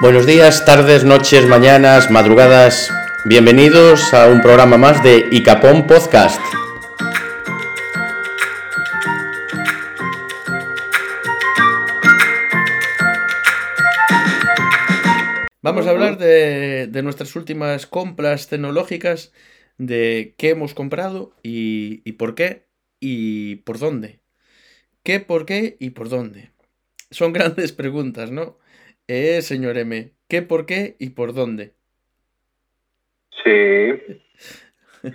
Buenos días, tardes, noches, mañanas, madrugadas. Bienvenidos a un programa más de Icapón Podcast. Vamos a hablar de, nuestras últimas compras tecnológicas, de qué hemos comprado y, y por qué y por dónde. ¿Qué, por qué y por dónde? Son grandes preguntas, ¿no? Eh, señor M, ¿qué, por qué y por dónde? Sí.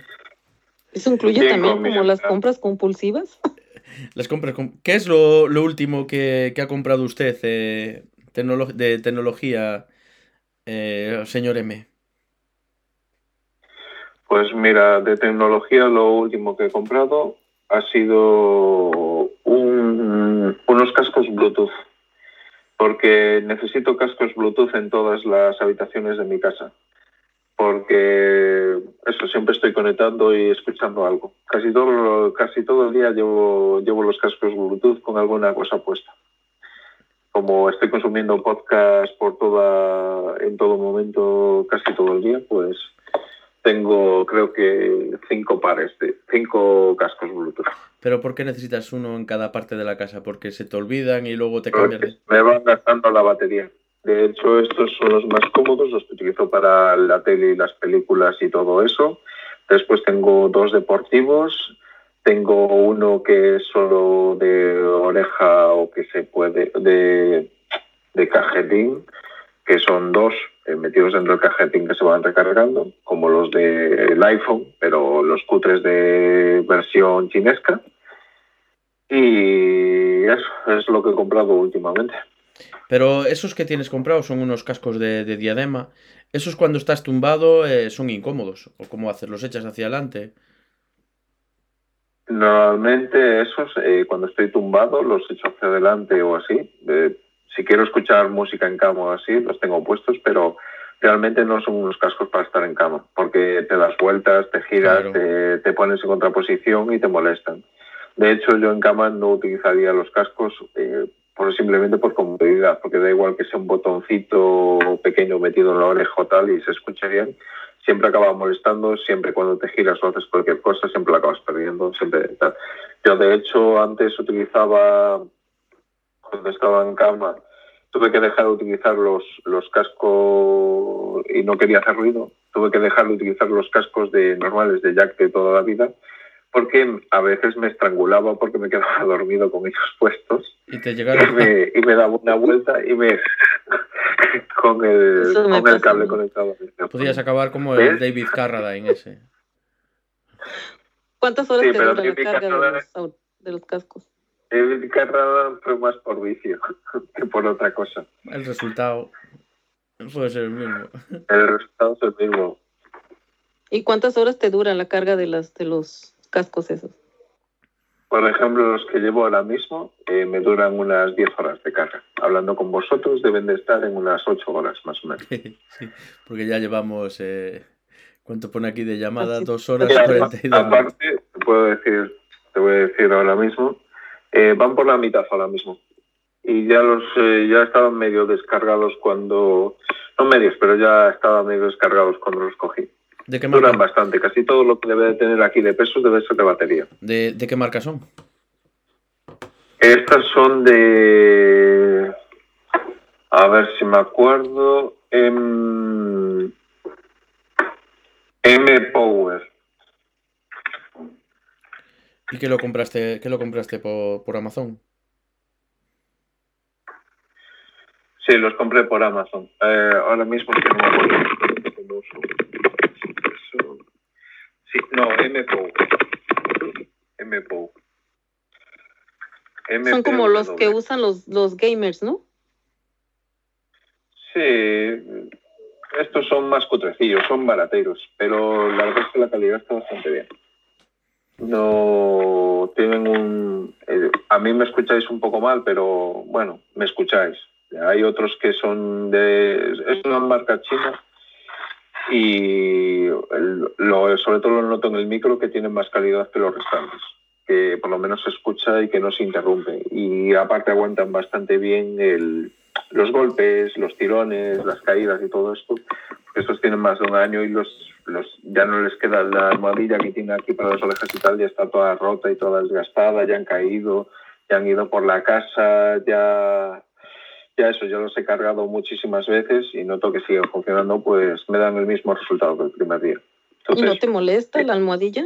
¿Eso incluye Bien, también como las compras compulsivas? Las compras. com- ¿Qué es lo, lo último que, que ha comprado usted eh, tecnolo- de tecnología, eh, señor M? Pues mira, de tecnología lo último que he comprado ha sido un- unos cascos Bluetooth, porque necesito cascos Bluetooth en todas las habitaciones de mi casa, porque eso siempre estoy conectando y escuchando algo. Casi todo, casi todo el día llevo, llevo los cascos Bluetooth con alguna cosa puesta. Como estoy consumiendo podcast por toda, en todo momento, casi todo el día, pues tengo creo que cinco pares de cinco cascos Bluetooth. ¿Pero por qué necesitas uno en cada parte de la casa? ¿Porque se te olvidan y luego te cambias de... Me van gastando la batería. De hecho, estos son los más cómodos, los que utilizo para la tele y las películas y todo eso. Después tengo dos deportivos. Tengo uno que es solo de oreja o que se puede, de, de cajetín, que son dos metidos dentro del cajetín que se van recargando, como los del iPhone, pero los cutres de versión chinesca. Y eso es lo que he comprado últimamente. Pero esos que tienes comprados son unos cascos de, de diadema. Esos cuando estás tumbado eh, son incómodos. ¿O cómo haces? ¿Los echas hacia adelante? Normalmente esos, eh, cuando estoy tumbado, los echo hacia adelante o así. Eh, si quiero escuchar música en cama o así, los tengo puestos, pero realmente no son unos cascos para estar en cama, porque te das vueltas, te giras, Claro. te, te pones en contraposición y te molestan. De hecho, yo en cama no utilizaría los cascos eh, por, simplemente por comodidad, porque da igual que sea un botoncito pequeño metido en la oreja o tal y se escuche bien, siempre acaba molestando, siempre cuando te giras o haces cualquier cosa, siempre la acabas perdiendo, siempre tal. Yo de hecho antes utilizaba, cuando estaba en cama, tuve que dejar de utilizar los, los cascos y no quería hacer ruido, tuve que dejar de utilizar los cascos de normales de Jack de toda la vida, porque a veces me estrangulaba porque me quedaba dormido con ellos puestos Y te y llegaron... me, y me daba una vuelta y me con el, me con el cable mí. conectado. Podías acabar como el. David Carradine ese. ¿Cuántas horas Sí, te dura la carga de los, de los cascos? El Carrada fue más por vicio que por otra cosa. El resultado puede ser el mismo. El resultado es el mismo. ¿Y cuántas horas te dura la carga de, las, de los cascos esos? Por ejemplo, los que llevo ahora mismo eh, me duran unas 10 horas de carga. Hablando con vosotros deben de estar en unas 8 horas más o menos. sí, porque ya llevamos... Eh... ¿Cuánto pone aquí de llamada? Así- Dos horas Y y apa- 42 minutos. aparte, te puedo decir, te voy a decir ahora mismo, eh, van por la mitad ahora mismo. Y ya los eh, ya estaban medio descargados cuando, no medios, pero ya estaban medio descargados cuando los cogí. ¿De qué Duran marca? bastante, casi todo lo que debe de tener aquí de peso debe ser de batería. ¿De, de qué marca son? Estas son de, a ver si me acuerdo, M, M Power. ¿Y qué lo compraste, qué lo compraste por, por Amazon? Sí, los compré por Amazon. Eh, ahora mismo que no me acuerdo Sí, no, MPO. MPO. Son como los que usan los, los gamers, ¿no? Sí, estos son más cutrecillos, son barateros, pero la verdad es que la calidad está bastante bien. No tienen un... eh, a mí me escucháis un poco mal, pero bueno, me escucháis. Hay otros que son de... Es una marca china y lo, sobre todo lo noto en el micro que tienen más calidad que los restantes. que por lo menos se escucha y que no se interrumpe. Y aparte aguantan bastante bien el, los golpes, los tirones, las caídas y todo esto, estos tienen más de un año y los, los ya no les queda la almohadilla que tiene aquí para las orejas y tal, ya está toda rota y toda desgastada, ya han caído, ya han ido por la casa, ya ya eso, yo los he cargado muchísimas veces y noto que siguen funcionando, pues me dan el mismo resultado que el primer día. ¿Y no te molesta la almohadilla?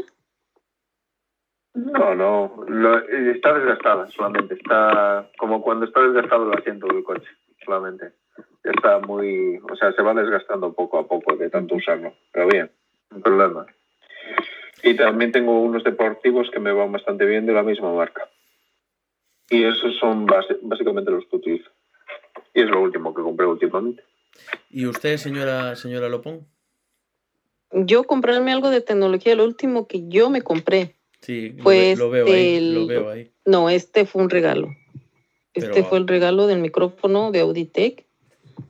No, no, lo, está desgastada solamente, está como cuando está desgastado el asiento del coche, solamente. Está muy, o sea, se va desgastando poco a poco de tanto usarlo, pero bien, no problema. Y también tengo unos deportivos que me van bastante bien de la misma marca. Y esos son básicamente los que utilizo. Y es lo último que compré últimamente. ¿Y usted, señora, señora Lopón? Yo comprarme algo de tecnología, lo último que yo me compré. Sí, pues lo, veo ahí, lo veo ahí. No, este fue un regalo. Este fue el regalo del micrófono de Auditech,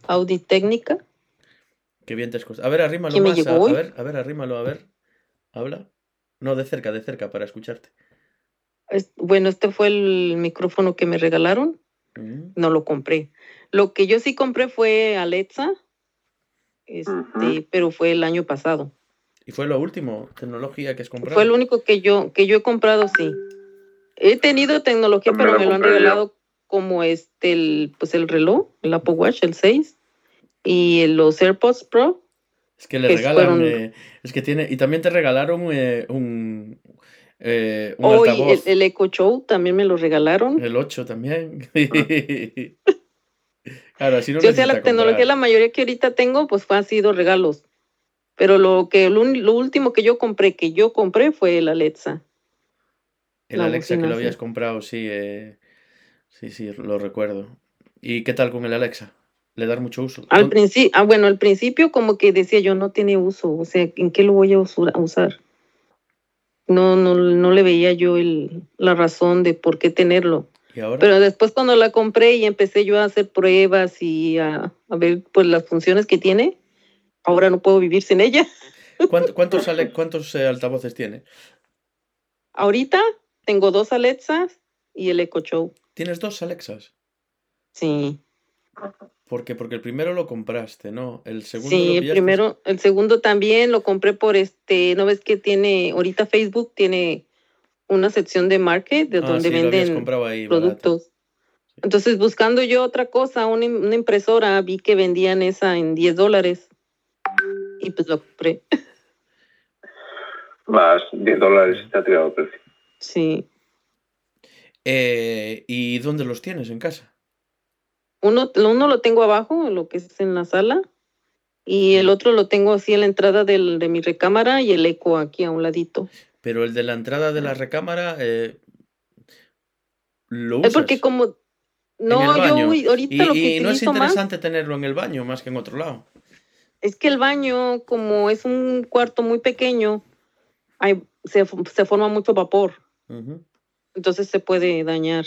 Audi Técnica. Qué bien te escuchas. A ver, arrímalo más. A, a, ver, a ver, arrímalo, a ver. Habla. No, de cerca, de cerca, para escucharte. bueno, este fue el micrófono que me regalaron. Mm. No lo compré. Lo que yo sí compré fue Alexa, este, pero fue el año pasado. ¿Y fue lo último, tecnología que has comprado? Fue lo único que yo, que yo he comprado, sí. He tenido tecnología, pero me lo han regalado como este, el, pues el reloj, el Apple Watch, el 6, y los AirPods Pro. Es que le regalan, eh, es que tiene, y también te regalaron eh, un, eh, un oh, el, el, Echo Show también me lo regalaron. El 8 también. Claro, si no Yo sea la tecnología, la mayoría que ahorita tengo, pues fue, ha sido regalos. Pero lo que lo, último que yo compré, que yo compré, fue el Alexa. El Alexa que lo habías comprado, sí, eh, sí, sí, lo recuerdo. ¿Y qué tal con el Alexa? ¿Le das mucho uso? Al principio, ah, bueno, al principio como que decía yo, no tiene uso, o sea, ¿en qué lo voy a usar? No, no, no le veía yo el, la razón de por qué tenerlo. Pero después cuando la compré y empecé yo a hacer pruebas y a, ver pues las funciones que tiene, ahora no puedo vivir sin ella. ¿Cuántos, cuántos eh, altavoces tiene? Ahorita tengo dos Alexas y el Echo Show. ¿Tienes dos Alexas? Sí. ¿Por qué? Porque el primero lo compraste, ¿no? El segundo Sí, el primero, el segundo también lo compré por este, ¿no ves que tiene, ahorita Facebook tiene una sección de market de ah, donde venden productos. Entonces, buscando yo otra cosa, una, impresora, vi que vendían esa en 10 dólares y pues lo compré. Más 10 dólares está tirado el precio. Sí. Eh, ¿Y dónde los tienes en casa? Uno, uno lo tengo abajo, lo que es en la sala, y el otro lo tengo así en la entrada del, de mi recámara y el eco aquí a un ladito. Pero el de la entrada de la recámara eh, lo usas. Es porque como... No, yo ahorita lo que y no es interesante tenerlo en el baño más que en otro lado. Es que el baño, como es un cuarto muy pequeño, hay, se, se forma mucho vapor. Entonces se puede dañar.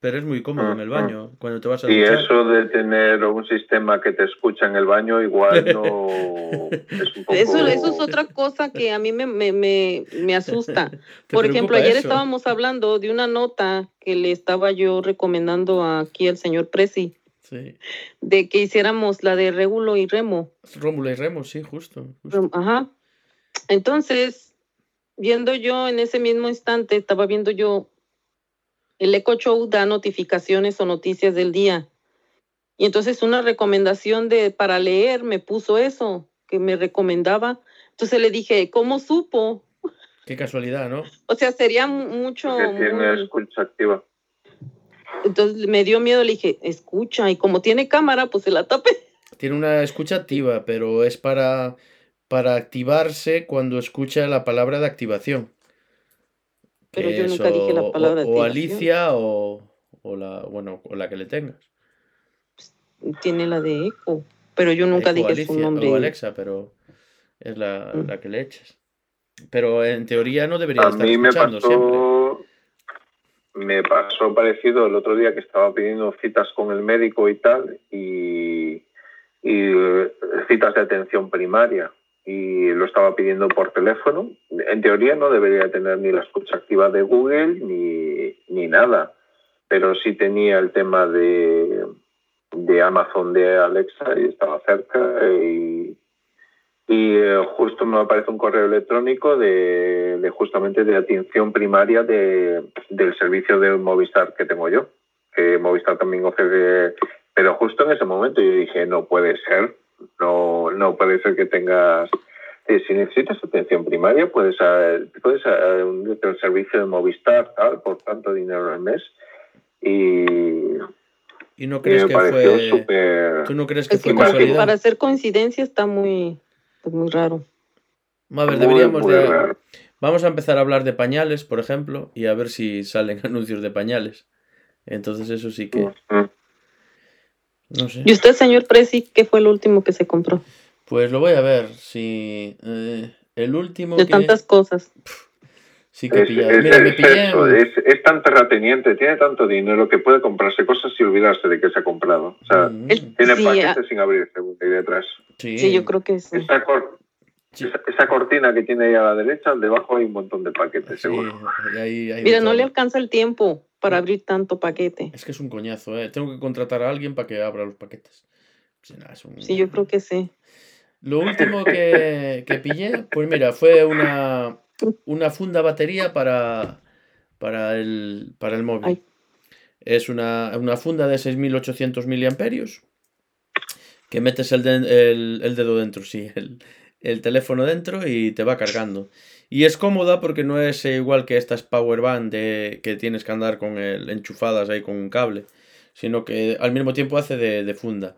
Pero es muy cómodo en el baño cuando te vas a Y eso de tener un sistema que te escucha en el baño igual no es un poco... Eso, eso es otra cosa que a mí me, me, me, me asusta. Por ejemplo, ayer estábamos hablando de una nota que le estaba yo recomendando aquí al señor Presi. Sí. De que hiciéramos la de Régulo y Remo. Rómulo y Remo, sí, justo, justo. Ajá. Entonces, viendo yo en ese mismo instante, estaba viendo yo el Echo Show da notificaciones o noticias del día. Y entonces una recomendación de para leer me puso eso, que me recomendaba. Entonces le dije, ¿cómo supo? Qué casualidad, ¿no? O sea, sería mucho... tiene escucha activa. Entonces me dio miedo, le dije, escucha, y como tiene cámara, pues se la tape. Tiene una escucha activa, pero es para, para activarse cuando escucha la palabra de activación. Pero yo nunca dije la palabra o, o Alicia o, o, la, bueno, o la que le tengas. Tiene la de Eco, pero yo nunca dije su nombre. O Alexa, pero es la, mm. la, que le echas. Pero en teoría no debería estar escuchando me pasó, siempre. Me pasó parecido el otro día que estaba pidiendo citas con el médico y tal, y, y citas de atención primaria y lo estaba pidiendo por teléfono. En teoría no debería tener ni la escucha activa de Google ni, ni nada, pero sí tenía el tema de, de Amazon de Alexa y estaba cerca y, y eh, justo me aparece un correo electrónico de, de justamente de atención primaria de, del servicio de Movistar que tengo yo, que Movistar también ofrece, pero justo en ese momento yo dije, no puede ser, no, no puede ser que tengas si necesitas atención primaria, puedes, puedes unirte al servicio de Movistar tal, por tanto dinero al mes. Y, ¿Y no crees que fue super... ¿Tú no crees que fue casualidad? Para hacer coincidencia está muy, pues, muy raro. A ver, deberíamos de... Vamos a empezar a hablar de pañales, por ejemplo, y a ver si salen anuncios de pañales. Entonces eso sí que... No sé. ¿Y usted, señor Presi, qué fue el último que se compró? Pues lo voy a ver. Si eh, el último. De tantas cosas. sí que es, Mira, me pillé. Es, tan terrateniente, tiene tanto dinero que puede comprarse cosas y olvidarse de que se ha comprado. O sea, mm. tiene paquetes ah. sin abrir ahí detrás. Sí. yo creo que sí. Esa, cortina que tiene ahí a la derecha, debajo hay un montón de paquetes, seguro. Mira, no le alcanza el tiempo para abrir tanto paquete. Es que es un coñazo, ¿eh? Tengo que contratar a alguien para que abra los paquetes. Sí, yo creo que sí. Lo último que, pillé, pues mira, fue una, una funda batería para, para, el, para el móvil. Es una, funda de 6800 miliamperios que metes el, el, dedo dentro, sí, el, teléfono dentro y te va cargando. Y es cómoda porque no es igual que estas power band que tienes que andar con el, enchufadas ahí con un cable, sino que al mismo tiempo hace de, de funda.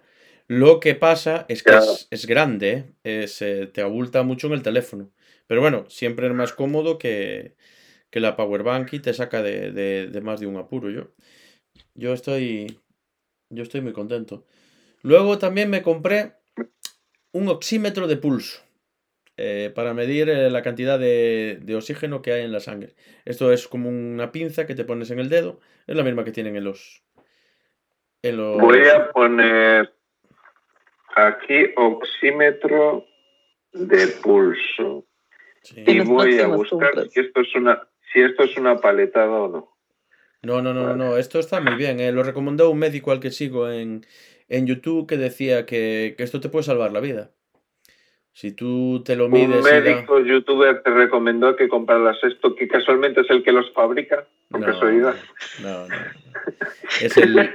Lo que pasa es que es, grande, ¿eh? se te abulta mucho en el teléfono. Pero bueno, siempre es más cómodo que, que la Powerbank y te saca de, más de un apuro. Yo, yo, estoy, yo estoy muy contento. Luego también me compré un oxímetro de pulso eh, para medir eh, la cantidad de, de, oxígeno que hay en la sangre. Esto es como una pinza que te pones en el dedo. Es la misma que tienen en los... En los... Voy a poner Aquí oxímetro de pulso. Y voy a buscar si esto es una si esto es una paletada o no. No, no, no, no, esto está muy bien. Eh. Lo recomendó un médico al que sigo en, en YouTube que decía que, que, esto te puede salvar la vida. Si tú te lo mides. Un médico youtuber te recomendó que compraras esto, que casualmente es el que los fabrica, por no, casualidad. No, no. Es el,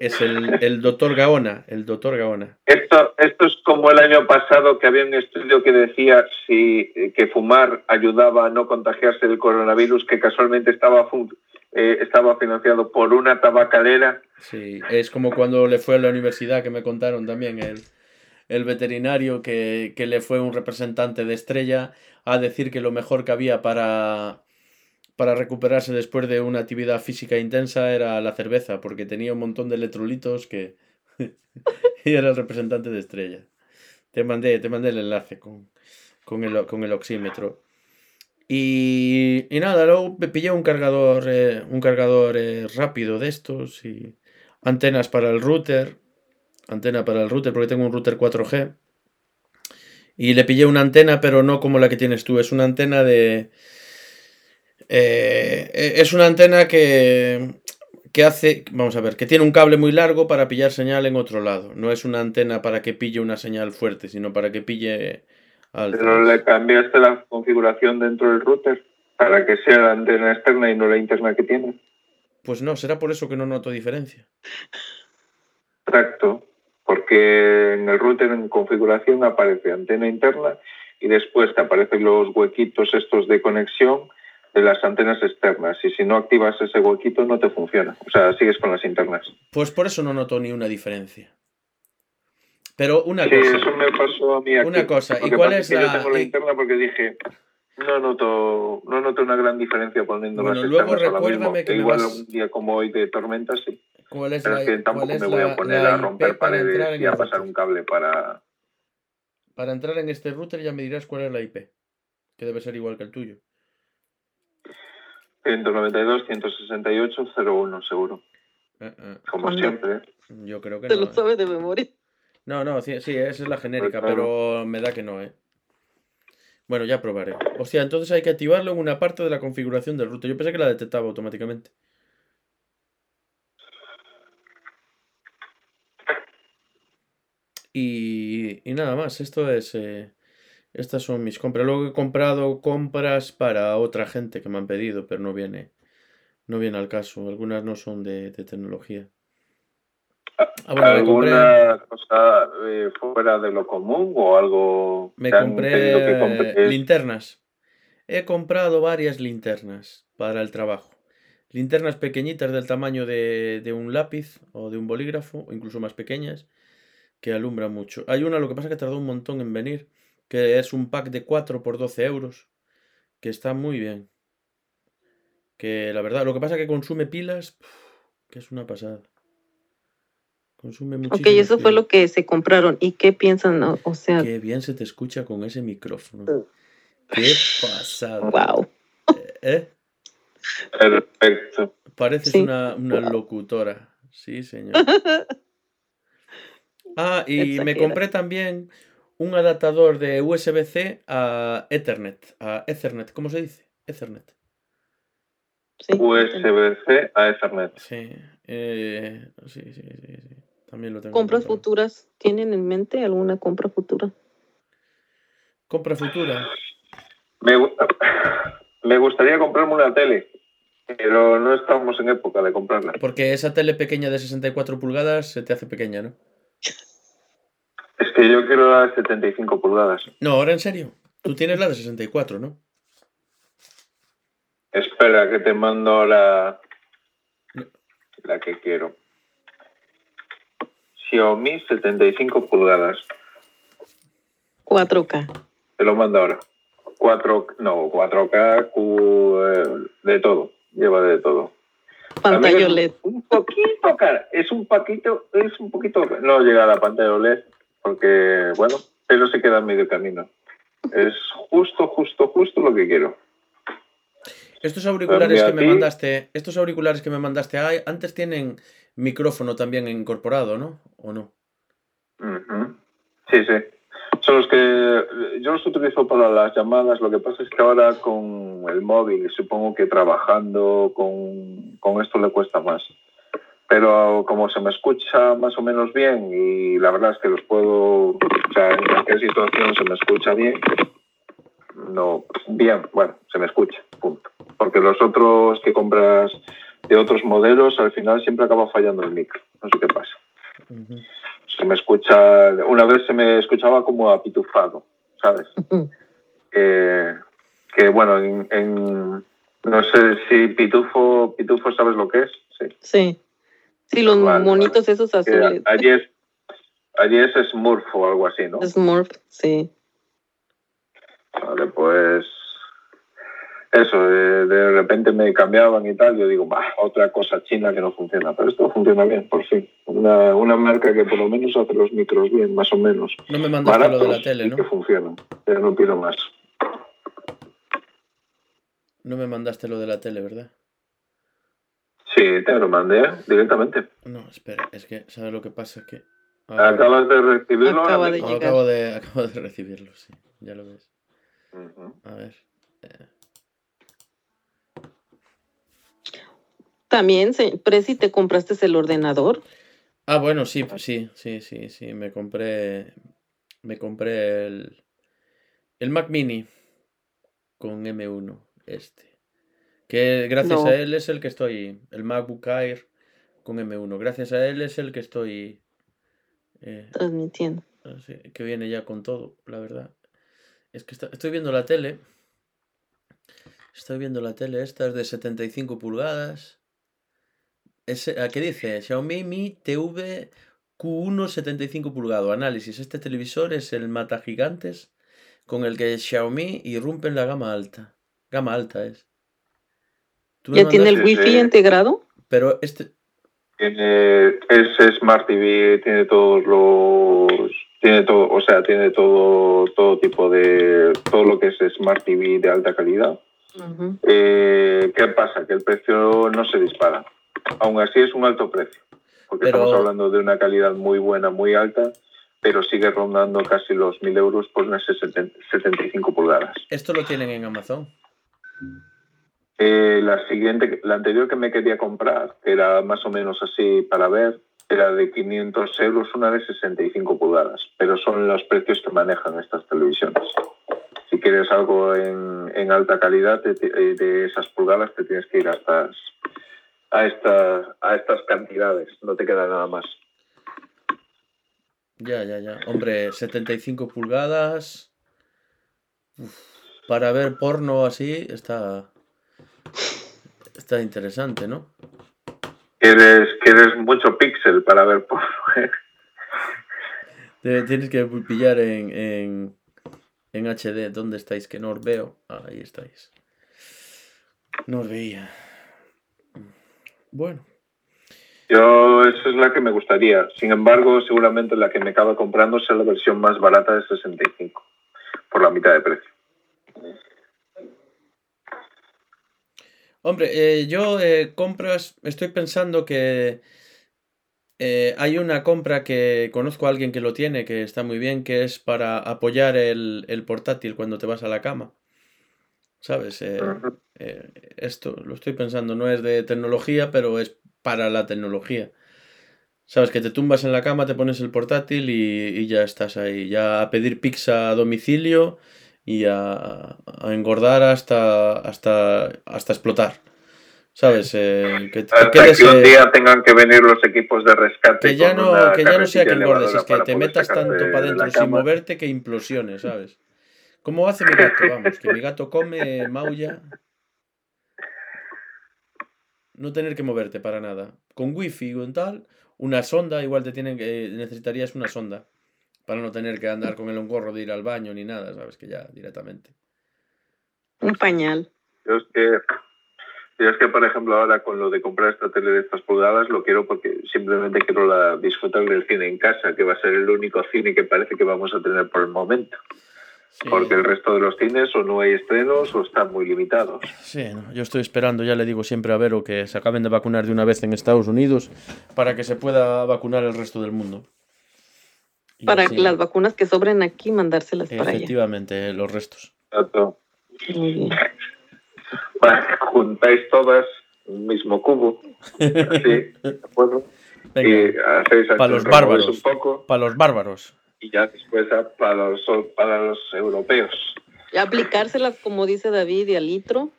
es el, doctor Gaona, el doctor Gaona. Esto, esto es como el año pasado que había un estudio que decía si, que fumar ayudaba a no contagiarse del coronavirus, que casualmente estaba, eh, estaba financiado por una tabacalera. Sí, es como cuando le fue a la universidad que me contaron también el el veterinario que, le fue un representante de Estrella a decir que lo mejor que había para, para recuperarse después de una actividad física intensa era la cerveza, porque tenía un montón de electrolitos que... y era el representante de Estrella. Te mandé, te mandé el enlace con, con, el, oxímetro. Y, y, nada, luego me pillé un cargador, eh, un cargador eh, rápido de estos y antenas para el router antena para el router, porque tengo un router 4G. Y le pillé una antena, pero no como la que tienes tú. Es una antena de. Eh, es una antena que, que hace. Vamos a ver, que tiene un cable muy largo para pillar señal en otro lado. No es una antena para que pille una señal fuerte, sino para que pille. Pero le cambiaste la configuración dentro del router para que sea la antena externa y no la interna que tiene. Pues no, será por eso que no noto diferencia. Exacto porque en el router en configuración aparece antena interna y después te aparecen los huequitos estos de conexión de las antenas externas y si no activas ese huequito no te funciona, o sea, sigues con las internas. Pues por eso no noto ni una diferencia. Pero una sí, cosa. eso me pasó a mí aquí. Una cosa, ¿y cuál es la...? Yo tengo la interna porque dije, no noto, no noto una gran diferencia poniendo bueno, las luego recuérdame que, igual un día como hoy de tormenta sí. ¿Cuál es Pero es que tampoco me voy a poner a romper paredes y a pasar un cable para... Para entrar en este router ya me dirás cuál es la IP, que debe ser igual que el tuyo. 192, 168, 01, seguro. Eh, eh. Como siempre. Yo creo que Te no. lo ¿eh? sabes de memoria. No, no, sí, esa es la genérica, pues pero me da que no, ¿eh? Bueno, ya probaré. O sea, entonces hay que activarlo en una parte de la configuración del router. Yo pensé que la detectaba automáticamente. Y, y nada más, esto es... Eh, estas son mis compras. Luego he comprado compras para otra gente que me han pedido, pero no viene, no viene al caso. Algunas no son de, tecnología. Ah, ¿Alguna cosa eh, fuera de lo común o algo? Me compré linternas. He comprado varias linternas para el trabajo. Linternas pequeñitas del tamaño de, de un lápiz o de un bolígrafo, o incluso más pequeñas, que alumbran mucho. Hay una, lo que pasa es que tardó un montón en venir que es un pack de 4 por 12 euros, que está muy bien. Que la verdad, lo que pasa es que consume pilas, que es una pasada. Consume muchísimo. Ok, eso fue lo que se compraron. ¿Y qué piensan? O sea. Qué bien se te escucha con ese micrófono. Qué pasada. Wow. ¿Eh? Perfecto. Pareces una, locutora. Sí, señor. Ah, y me compré también un adaptador de USB-C a Ethernet. A Ethernet, ¿cómo se dice? Ethernet. USB-C a Ethernet. Sí, eh, sí, sí, sí, También lo tengo. ¿Compras futuras? ¿Tienen en mente alguna compra futura? ¿Compra futura? Me, me gustaría comprarme una tele, pero no estamos en época de comprarla. Porque esa tele pequeña de 64 pulgadas se te hace pequeña, ¿no? Es que yo quiero la de 75 pulgadas. No, ahora en serio. Tú tienes la de 64, ¿no? Espera, que te mando la, la que quiero. Xiaomi 75 pulgadas. 4K. Te lo mando ahora. 4, no, 4K, eh, de todo. Lleva de todo. Pantalla OLED. Un poquito cara. Es un poquito, es un poquito. No llega a la pantalla OLED, porque, bueno, pero se queda en medio camino. Es justo, justo, justo lo que quiero. Estos auriculares que me mandaste, estos auriculares que me mandaste antes tienen micrófono también incorporado, ¿no? ¿O no? Sí, sí. Son los que yo los utilizo para las llamadas. Lo que pasa es que ahora con el móvil, supongo que trabajando con, con esto le cuesta más pero como se me escucha más o menos bien y la verdad es que los puedo, o sea, en cualquier situación se me escucha bien, no, bien, bueno, se me escucha, punto. Porque los otros que compras de otros modelos, al final siempre acaba fallando el micro, no sé qué pasa. Se me escucha, una vez se me escuchaba como apitufado, ¿sabes? que bueno, en, no sé si pitufo, pitufo sabes lo que es, sí. Sí. Sí, los monitos esos azules. Allí es, allí es Smurf o algo así, ¿no? Smurf, sí. Vale, pues eso, de, repente me cambiaban y tal, yo digo, bah, otra cosa china que no funciona, pero esto funciona bien, por fin. Una, una marca que por lo menos hace los micros bien, más o menos. No me mandaste lo de la tele, ¿no? que funcionan, pero no pido más. No me mandaste lo de la tele, ¿verdad? Sí, te lo mandé directamente. No, espera, es que, ¿sabes lo que pasa? Que. Acabas de recibirlo. Acaba de acabo, de, acabo de recibirlo, sí, ya lo ves. A ver. Eh. También, Presi, ¿te compraste el ordenador? Ah, bueno, sí, sí, sí, sí, sí. Me compré. Me compré el. El Mac Mini con M1, este. Que gracias a él es el que estoy. El MacBook Air con M1. Gracias a él es el que estoy. Eh, Transmitiendo. que viene ya con todo, la verdad. Es que estoy viendo la tele. Estoy viendo la tele. Esta es de 75 pulgadas. ¿A qué dice? Xiaomi Mi TV Q1 75 pulgadas. Análisis. Este televisor es el mata gigantes con el que Xiaomi irrumpe en la gama alta. Gama alta es. ¿Ya tiene el wifi integrado? Pero este... Tiene, es Smart TV, tiene todos los... Tiene todo, o sea, tiene todo, todo tipo de... Todo lo que es Smart TV de alta calidad. Eh, ¿Qué pasa? Que el precio no se dispara. Aún así es un alto precio. Porque estamos hablando de una calidad muy buena, muy alta pero sigue rondando casi los 1.000 euros por unas 75 pulgadas. ¿Esto lo tienen en Amazon? Eh, la siguiente, la anterior que me quería comprar, que era más o menos así para ver, era de 500 euros, una de 65 pulgadas, pero son los precios que manejan estas televisiones. Si quieres algo en, alta calidad de, esas pulgadas, te tienes que ir a estas, a, estas, a estas cantidades, no te queda nada más. Ya, ya, ya. Hombre, 75 pulgadas. para ver porno así está. Está interesante, ¿no? Quieres, quieres mucho píxel para ver porno. Tienes que pillar en, en, en, HD. ¿Dónde estáis? Que no os veo. ahí estáis. No os veía. Bueno. Yo, esa es la que me gustaría. Sin embargo, seguramente la que me acaba comprando sea la versión más barata de 65, por la mitad de precio. Hombre, eh, yo eh, compras, estoy pensando que eh, hay una compra que conozco a alguien que lo tiene, que está muy bien, que es para apoyar el, portátil cuando te vas a la cama. ¿Sabes? esto lo estoy pensando, no es de tecnología, pero es para la tecnología. Sabes que te tumbas en la cama, te pones el portátil y, y ya estás ahí. Ya a pedir pizza a domicilio y a, engordar hasta, hasta, hasta explotar. ¿Sabes? Eh, que, que, un día tengan que venir los equipos de rescate. Que ya no, que ya no sea que engordes, es que te metas tanto para adentro sin moverte que implosiones, ¿sabes? ¿Cómo hace mi gato? Vamos, que mi gato come, maulla. No tener que moverte para nada. Con wifi o tal, una sonda, igual te tienen que. necesitarías una sonda para no tener que andar con el engorro de ir al baño ni nada, sabes que ya directamente. Un pañal. Yo es que, yo es que por ejemplo, ahora con lo de comprar esta tele de estas pulgadas, lo quiero porque simplemente quiero la, disfrutar del cine en casa, que va a ser el único cine que parece que vamos a tener por el momento. Porque el resto de los cines o no hay estrenos o están muy limitados. Sí, yo estoy esperando, ya le digo siempre a Vero que se acaben de vacunar de una vez en Estados Unidos para que se pueda vacunar el resto del mundo. Para las vacunas que sobren aquí, mandárselas para allá. Efectivamente, los restos. Exacto. Muy bien. juntáis todas un mismo cubo. Así, ¿de acuerdo? y hacéis para los bárbaros. Un poco, para los bárbaros. Y ya después para los, para los europeos. Y aplicárselas, como dice David, y al litro.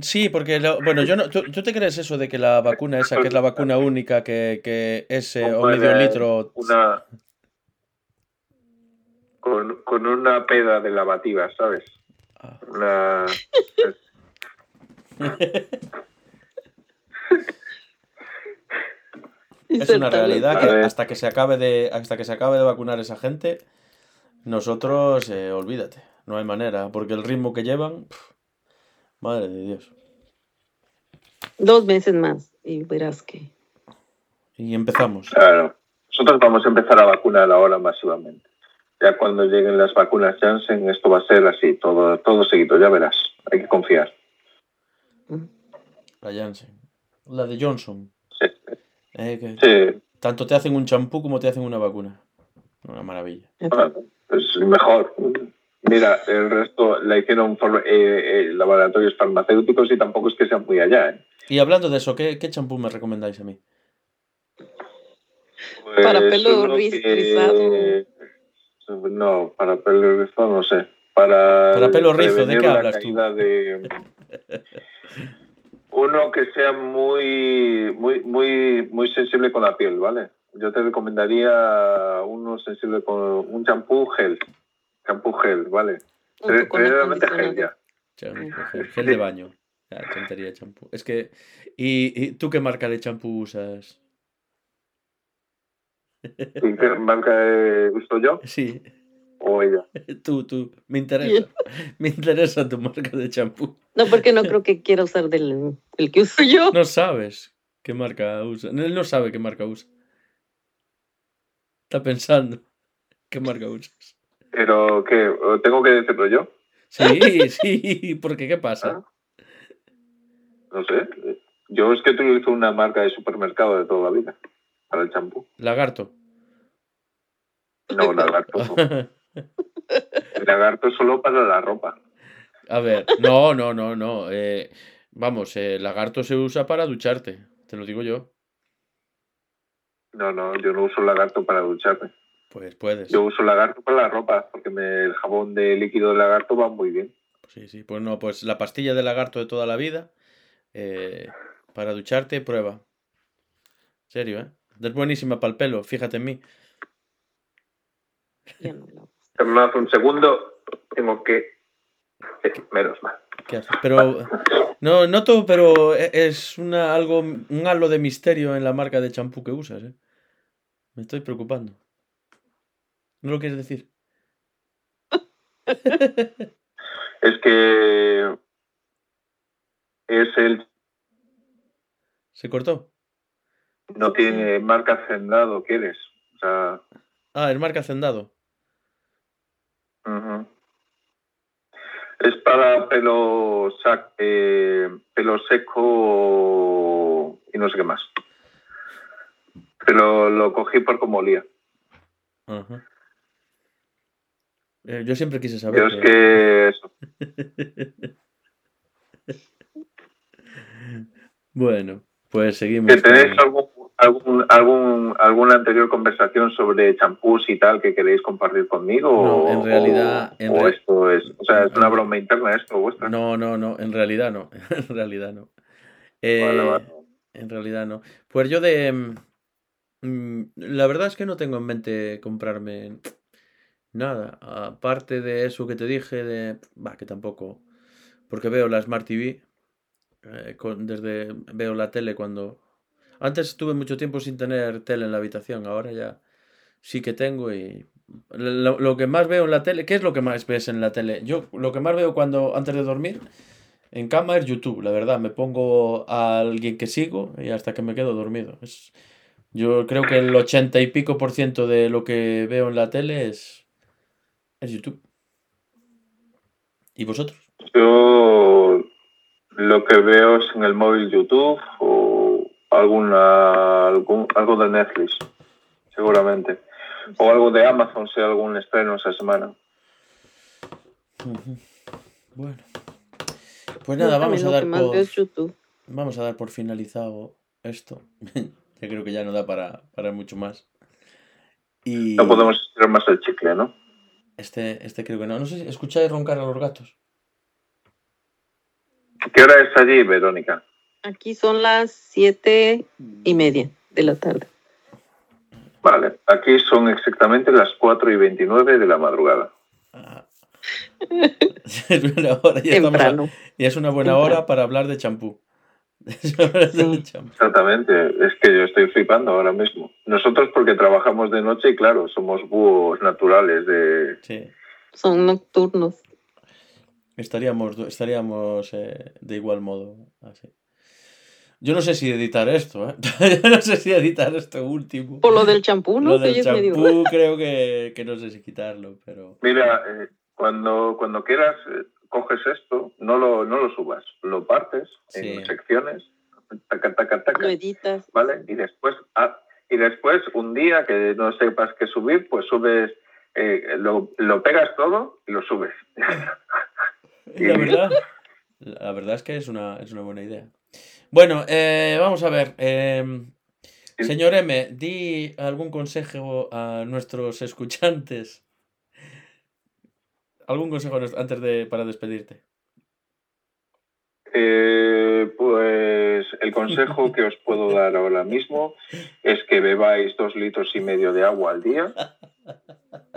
Sí, porque, bueno, yo no, ¿tú, te crees eso de que la vacuna esa, que es la vacuna única, que, que es eh, o medio litro... Una, con, con una peda de lavativa, ¿sabes? Una... es una realidad que hasta que se acabe de hasta que se acabe de vacunar esa gente nosotros eh, olvídate no hay manera porque el ritmo que llevan madre de dios. Dos meses más y verás que y empezamos. Claro nosotros vamos a empezar a vacunar ahora masivamente ya cuando lleguen las vacunas Janssen, esto va a ser así, todo, todo seguido, ya verás. Hay que confiar. La Janssen. La de Johnson. Sí. Eh, sí. Tanto te hacen un champú como te hacen una vacuna. Una maravilla. es mejor. Mira, el resto la hicieron eh, eh, laboratorios farmacéuticos y tampoco es que sean muy allá. ¿eh? Y hablando de eso, ¿qué, qué champú me recomendáis a mí? Para pues pelo rizado. No, para pelo rizo no sé. Para, para pelo rizo, ¿de qué hablas tú? Uno que sea muy, muy, muy, muy sensible con la piel, ¿vale? Yo te recomendaría uno sensible con un champú gel. Champú gel, ¿vale? Realmente gel ya. gel, de baño. Ya, tontería champú. Es que. ¿y, ¿Y tú qué marca de champú usas? ¿Qué marca uso yo? Sí. ¿O ella? Tú, tú. Me interesa. Me interesa tu marca de champú. No, porque no creo que quiera usar del el que uso yo. No sabes qué marca usa. Él no sabe qué marca usa. Está pensando qué marca usas. Pero, ¿qué? ¿Tengo que decirlo yo? Sí, sí, porque ¿qué pasa? Ah. No sé. Yo es que utilizo una marca de supermercado de toda la vida para el champú. Lagarto. No, lagarto lagarto solo para la ropa. A ver, no, no, no, no. Eh, vamos, el lagarto se usa para ducharte, te lo digo yo. No, no, yo no uso lagarto para ducharme. Pues puedes. Yo uso lagarto para la ropa, porque el jabón de líquido de lagarto va muy bien. Sí, sí, pues no, pues la pastilla de lagarto de toda la vida, eh, para ducharte, prueba. serio, ¿eh? Es buenísima para el pelo, fíjate en mí. Perdón, un segundo, tengo que... Menos mal. Pero, no, noto, pero e, es una, algo, un halo de misterio en la marca de champú que usas, ¿eh? Me estoy preocupando. ¿No lo quieres decir? es que es el... ¿Se cortó? No tiene marca hacendado, ¿quieres? O sea... Ah, el marca hacendado. Es para pelo, eh, pelo seco y no sé qué más. Pero lo cogí por como olía. Eh, yo siempre quise saber. es que eso. bueno, pues seguimos. ¿Tenéis algún, algún, alguna anterior conversación sobre champús y tal que queréis compartir conmigo? No, en realidad. O, esto es, o sea, es una broma interna esto vuestra. No, no, no, en realidad no. en realidad no. Eh, en realidad no. Pues yo de. Mm, mm, la verdad es que no tengo en mente comprarme nada. Aparte de eso que te dije, de. Va, que tampoco. Porque veo la Smart TV. Eh, desde. Veo la tele cuando antes estuve mucho tiempo sin tener tele en la habitación, ahora ya sí que tengo y lo, que más veo en la tele, ¿qué es lo que más ves en la tele? Yo lo que más veo cuando antes de dormir en cama es YouTube, la verdad, me pongo a alguien que sigo y hasta que me quedo dormido. Es, yo creo que el ochenta y pico por ciento de lo que veo en la tele es, es YouTube. ¿Y vosotros? Yo lo que veo es en el móvil YouTube o alguna, algún, algo de Netflix, seguramente. O algo de Amazon, si algún estreno esa semana. Bueno. Pues nada, vamos a dar por... Vamos a dar por finalizado esto. ya creo que ya no da para, para mucho más. Y... No podemos estirar más el chicle, ¿no? Este, este creo que no. No sé si escucháis roncar a los gatos. ¿Qué hora es allí, Verónica? Aquí son las siete y media de la tarde. Vale, aquí son exactamente las cuatro y veintinueve de la madrugada. es una hora, y es una buena hora para hablar de champú. Exactamente, es que yo estoy flipando ahora mismo. Nosotros porque trabajamos de noche y claro, somos búhos naturales de... Sí. Son nocturnos. Estaríamos, estaríamos eh, de igual modo. Así. Yo no sé si editar esto, ¿eh? Yo no sé si editar esto último. Por lo del champú, ¿no? Lo del champú creo que, que, no sé si quitarlo, pero... Mira, eh, cuando, cuando quieras, eh, coges esto, no lo, no lo subas, lo partes en secciones, taca, taca, taca, lo editas. ¿Vale? Y después, ah, y después, un día que no sepas qué subir, pues subes, eh, lo, lo pegas todo y lo subes. la, verdad, la verdad es que es una, es una buena idea. Bueno, eh, vamos a ver. Em, señor M, di algún consejo a nuestros escuchantes. ¿Algún consejo antes de para despedirte? Eh, pues el consejo que os puedo dar ahora mismo es que bebáis dos litros y medio de agua al día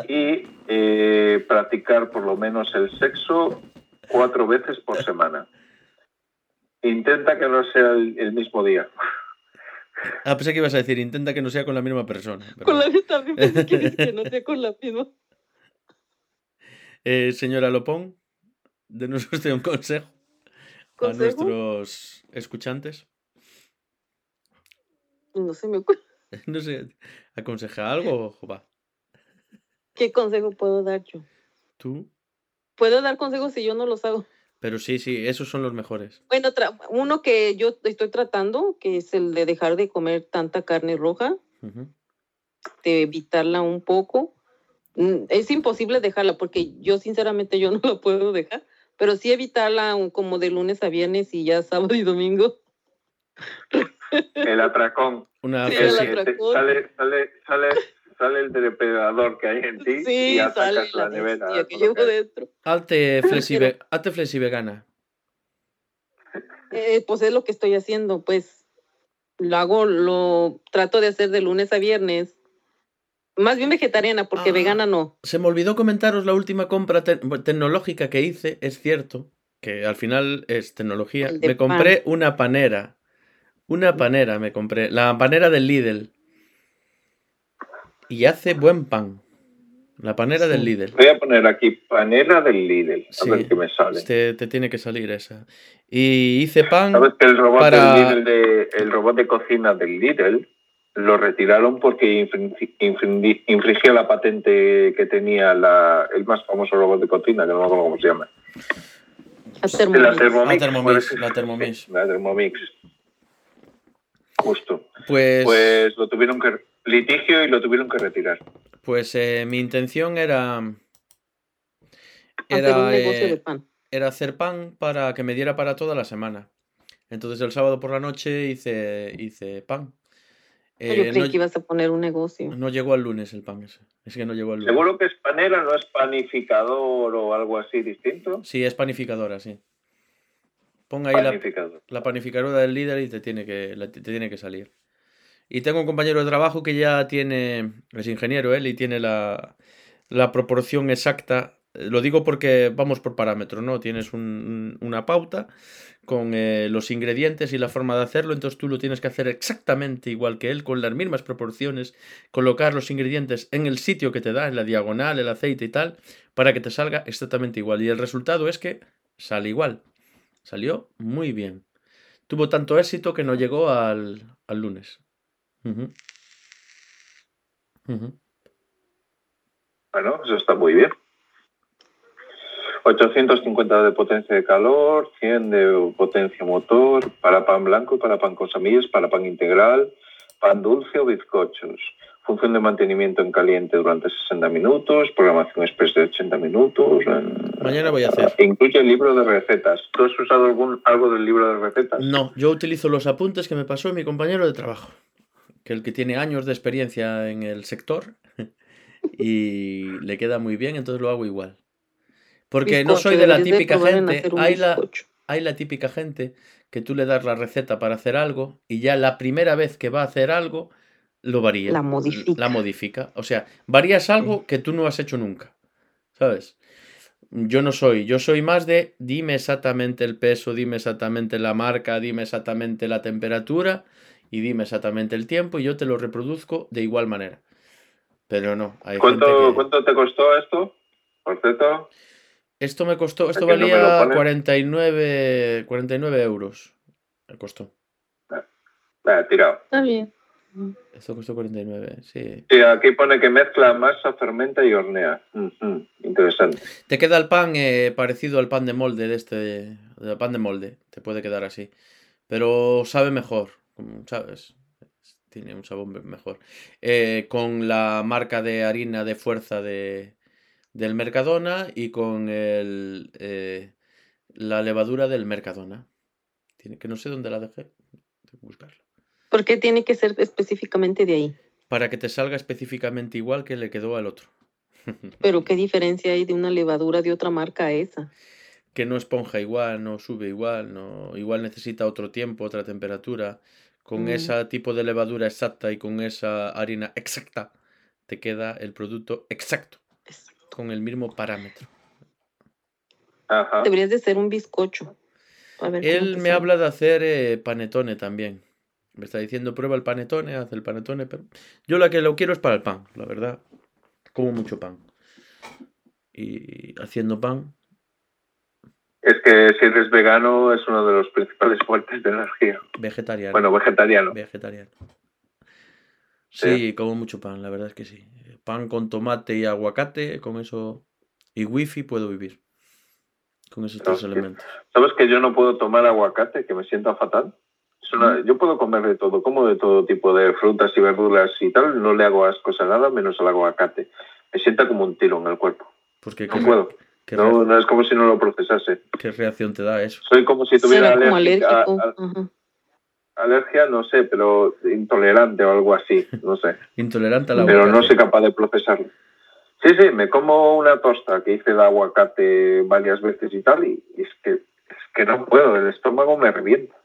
y eh, practicar por lo menos el sexo cuatro veces por semana. Intenta que no sea el, mismo día. Ah, pensé que ibas a decir, intenta que no sea con la misma persona. Con la misma, que, que no sea con la misma. Eh, señora Lopón, denos usted un consejo, a nuestros escuchantes. No se me ocurre. No sé, ¿aconseja algo, va? ¿Qué consejo puedo dar yo? ¿Tú? Puedo dar consejos si yo no los hago. Pero sí, sí, esos son los mejores. Bueno, uno que yo estoy tratando, que es el de dejar de comer tanta carne roja, de evitarla un poco. Mm, es imposible dejarla porque yo sinceramente yo no la puedo dejar, pero sí evitarla como de lunes a viernes y ya sábado y domingo el atracón. Una sí, Sale, sale, sale, sale el depredador que hay en ti y atacas la, nevera. Que llevo dentro. Hazte flexi, vegana. Eh, pues es lo que estoy haciendo, pues lo hago, lo trato de hacer de lunes a viernes. Más bien vegetariana, porque ah, vegana no. Se me olvidó comentaros la última compra tecnológica que hice, es cierto, que al final es tecnología. Me compré una panera. Una panera me compré. La panera del Lidl. Y hace buen pan. La panera del Lidl. Voy a poner aquí panera del Lidl. A ver qué me sale. Te, te, tiene que salir esa. Y hice pan. ¿Sabes que el robot, para... Lidl de, el robot de cocina del Lidl lo retiraron porque infringía la patente que tenía la, el más famoso robot de cocina, que no me acuerdo cómo se llama. La Thermomix. La Thermomix. La Thermomix. Justo. Pues... pues lo tuvieron que litigio y lo tuvieron que retirar. Pues eh, mi intención era. Era, hacer un negocio de eh, pan. Era hacer pan para que me diera para toda la semana. Entonces el sábado por la noche hice, hice pan. Eh, yo creí que ibas a poner un negocio. No llegó al lunes el pan ese. Es que no llegó al lunes. Seguro que es panera, no es panificador o algo así distinto. Sí, es panificadora, sí. Ponga ahí la, la, panificadora del líder y te tiene que, te tiene que salir. Y tengo un compañero de trabajo que ya tiene, es ingeniero él, y tiene la, proporción exacta. Lo digo porque vamos por parámetros, ¿no? Tienes una pauta con eh, los ingredientes y la forma de hacerlo, entonces tú lo tienes que hacer exactamente igual que él, con las mismas proporciones, colocar los ingredientes en el sitio que te da, en la diagonal, el aceite y tal, para que te salga exactamente igual. Y el resultado es que sale igual. Salió muy bien. Tuvo tanto éxito que no llegó al, al lunes. Bueno, eso está muy bien. 850 de potencia de calor, 100 de potencia motor, para pan blanco, para pan con semillas, para pan integral, pan dulce o bizcochos. Función de mantenimiento en caliente durante 60 minutos, programación express de 80 minutos. Mañana voy a hacer. Incluye el libro de recetas. ¿Tú has usado algún, algo del libro de recetas? No, yo utilizo los apuntes que me pasó mi compañero de trabajo que el que tiene años de experiencia en el sector y le queda muy bien, entonces lo hago igual. Porque no soy de la típica gente, hay la, hay la típica gente que tú le das la receta para hacer algo y ya la primera vez que va a hacer algo lo varía. La modifica. La modifica. O sea, varías algo que tú no has hecho nunca. ¿Sabes? Yo no soy, yo soy más de dime exactamente el peso, dime exactamente la marca, dime exactamente la temperatura y dime exactamente el tiempo y yo te lo reproduzco de igual manera. Pero no. Hay ¿Cuánto, ¿Cuánto te costó esto? Por cierto. Esto me costó, esto valía 49, 49 euros. Me costó. Tirado. Está bien. Esto costó 49, sí. Sí, aquí pone que mezcla masa, fermenta y hornea. Interesante. Te queda el pan eh, parecido al pan de molde de este. De pan de molde. Te puede quedar así. Pero sabe mejor. ¿Sabes? Tiene un sabor mejor. Eh, con la marca de harina de fuerza de, del Mercadona y con el, eh, la levadura del Mercadona. Tiene, que no sé dónde la dejé. buscarla. ¿Por qué tiene que ser específicamente de ahí? Para que te salga específicamente igual que le quedó al otro. Pero ¿qué diferencia hay de una levadura de otra marca a esa? Que no esponja igual, no sube igual, no, igual necesita otro tiempo, otra temperatura con mm. ese tipo de levadura exacta y con esa harina exacta, te queda el producto exacto, con el mismo parámetro. Deberías de ser un bizcocho. Él me habla de hacer eh, panetone también. Me está diciendo, prueba el panetone, haz el panetone, pero yo la que lo quiero es para el pan, la verdad. Como mucho pan. Y haciendo pan, es que si eres vegano es uno de los principales fuentes de energía. Vegetariano. Bueno, vegetariano. Vegetariano. Sí, como mucho pan, la verdad es que sí. Pan con tomate y aguacate, con eso y wifi puedo vivir. Con esos tres elementos. ¿Sabes que yo no puedo tomar aguacate, que me sienta fatal? yo puedo comer de todo, como de todo tipo de frutas y verduras y tal, no le hago asco a nada menos al aguacate. Me sienta como un tiro en el cuerpo. Porque no puedo. No, no es como si no lo procesase. ¿Qué reacción te da eso? Soy como si tuviera alergia alergia, no sé, pero intolerante o algo así, no sé. intolerante al aguacate. Pero no soy capaz de procesarlo. Sí, sí, me como una tosta que hice de aguacate varias veces y tal, y, es, que, es que no puedo, el estómago me revienta.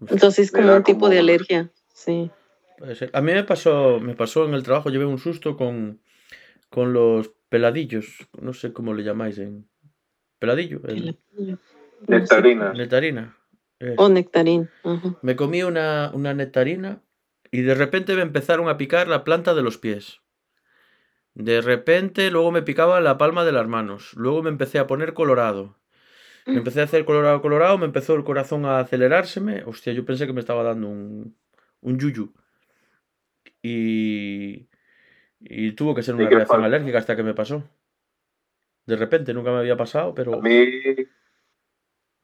Entonces es como un tipo de alergia, sí. A mí me pasó, me pasó en el trabajo, llevé un susto con, con los peladillos, no sé cómo le llamáis en... Peladillo. Nectarina. Nectarina. O nectarín. Me comí una, una nectarina y de repente me empezaron a picar la planta de los pies. De repente luego me picaba la palma de las manos. Luego me empecé a poner colorado. Me empecé a hacer colorado, colorado, me empezó el corazón a acelerárseme. Hostia, yo pensé que me estaba dando un, un yuyu. Y, y tuvo que ser una reacción alérgica hasta que me pasó. De repente, nunca me había pasado, pero... A mí...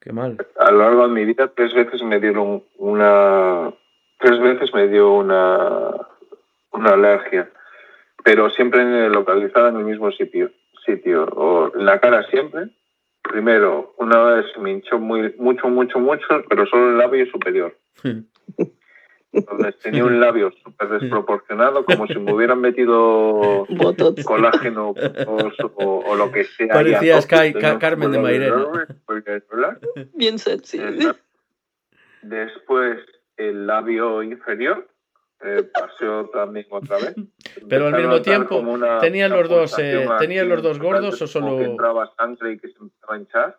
Qué mal. A lo largo de mi vida, tres veces me dieron una... Tres veces me dio una, una alergia pero siempre localizada en el mismo sitio, sitio o en la cara siempre. Primero, una vez me hinchó muy, mucho, mucho, mucho, pero solo el labio superior. Entonces tenía un labio súper desproporcionado, como si me hubieran metido colágeno o, lo que sea. Parecías Carmen de Mairena. Bien sexy. Después, el labio inferior, eh, pasó también otra vez. Pero al mismo tiempo, ¿tenían los dos, eh, ¿tenían los dos gordos o solo...? Que entraba sangre y que se empezaba a hinchar.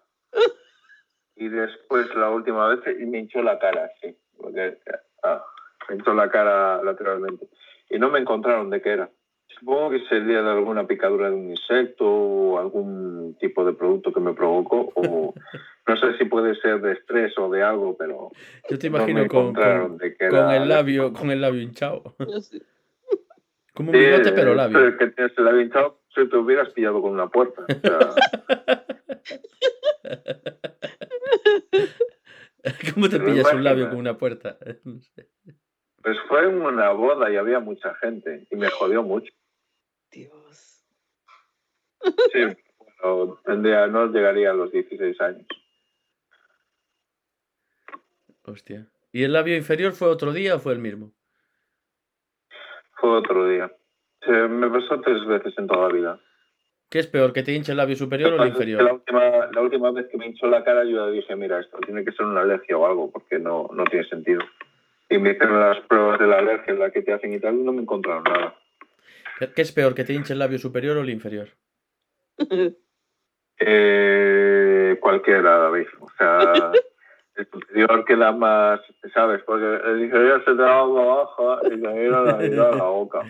Y después la última vez y me hinchó la cara, sí. ah, me hinchó la cara lateralmente. Y no me encontraron de qué era. Supongo que sería de alguna picadura de un insecto o algún tipo de producto que me provocó. O no sé si puede ser de estrés o de algo, pero. Yo te imagino con, con, el labio, con el labio hinchado. Como un bigote, pero labio. Pero que tienes el labio hinchado, si te hubieras pillado con una puerta. ¿Cómo te pillas un labio con una puerta? Pues fue una boda y había mucha gente y me jodió mucho. Dios. Sí, bueno, no llegaría a los 16 años. Hostia. ¿Y el labio inferior fue otro día o fue el mismo? Fue otro día. me pasó tres veces en toda la vida. ¿Qué es peor, que te hinche el labio superior o el inferior? La última, la última vez que me hinchó la cara yo dije, mira, esto tiene que ser una alergia o algo, porque no, no tiene sentido. Y me hicieron las pruebas de la alergia, la que te hacen y tal, y no me encontraron nada. ¿Qué es peor, que te hinche el labio superior o el inferior? eh, cualquiera, David. O sea, el superior queda más, ¿sabes? Porque el inferior se te da abajo y te mira la, la boca.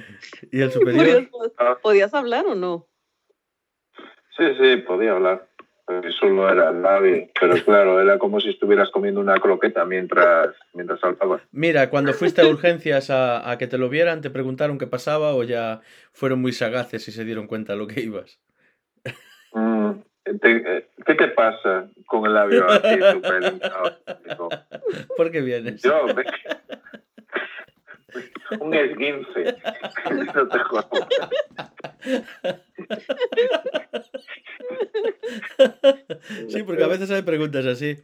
¿Y el superior? ¿Podías hablar o no? Sí, sí, podía hablar. Solo era el labio, pero claro, era como si estuvieras comiendo una croqueta mientras, mientras saltabas. Mira, cuando fuiste a urgencias a, a, que te lo vieran, ¿te preguntaron qué pasaba o ya fueron muy sagaces y se dieron cuenta de lo que ibas? Mm, ¿Qué te pasa con el labio así ¿Por qué vienes? Yo, un esguince. no te jodas. Sí, porque a veces hay preguntas así.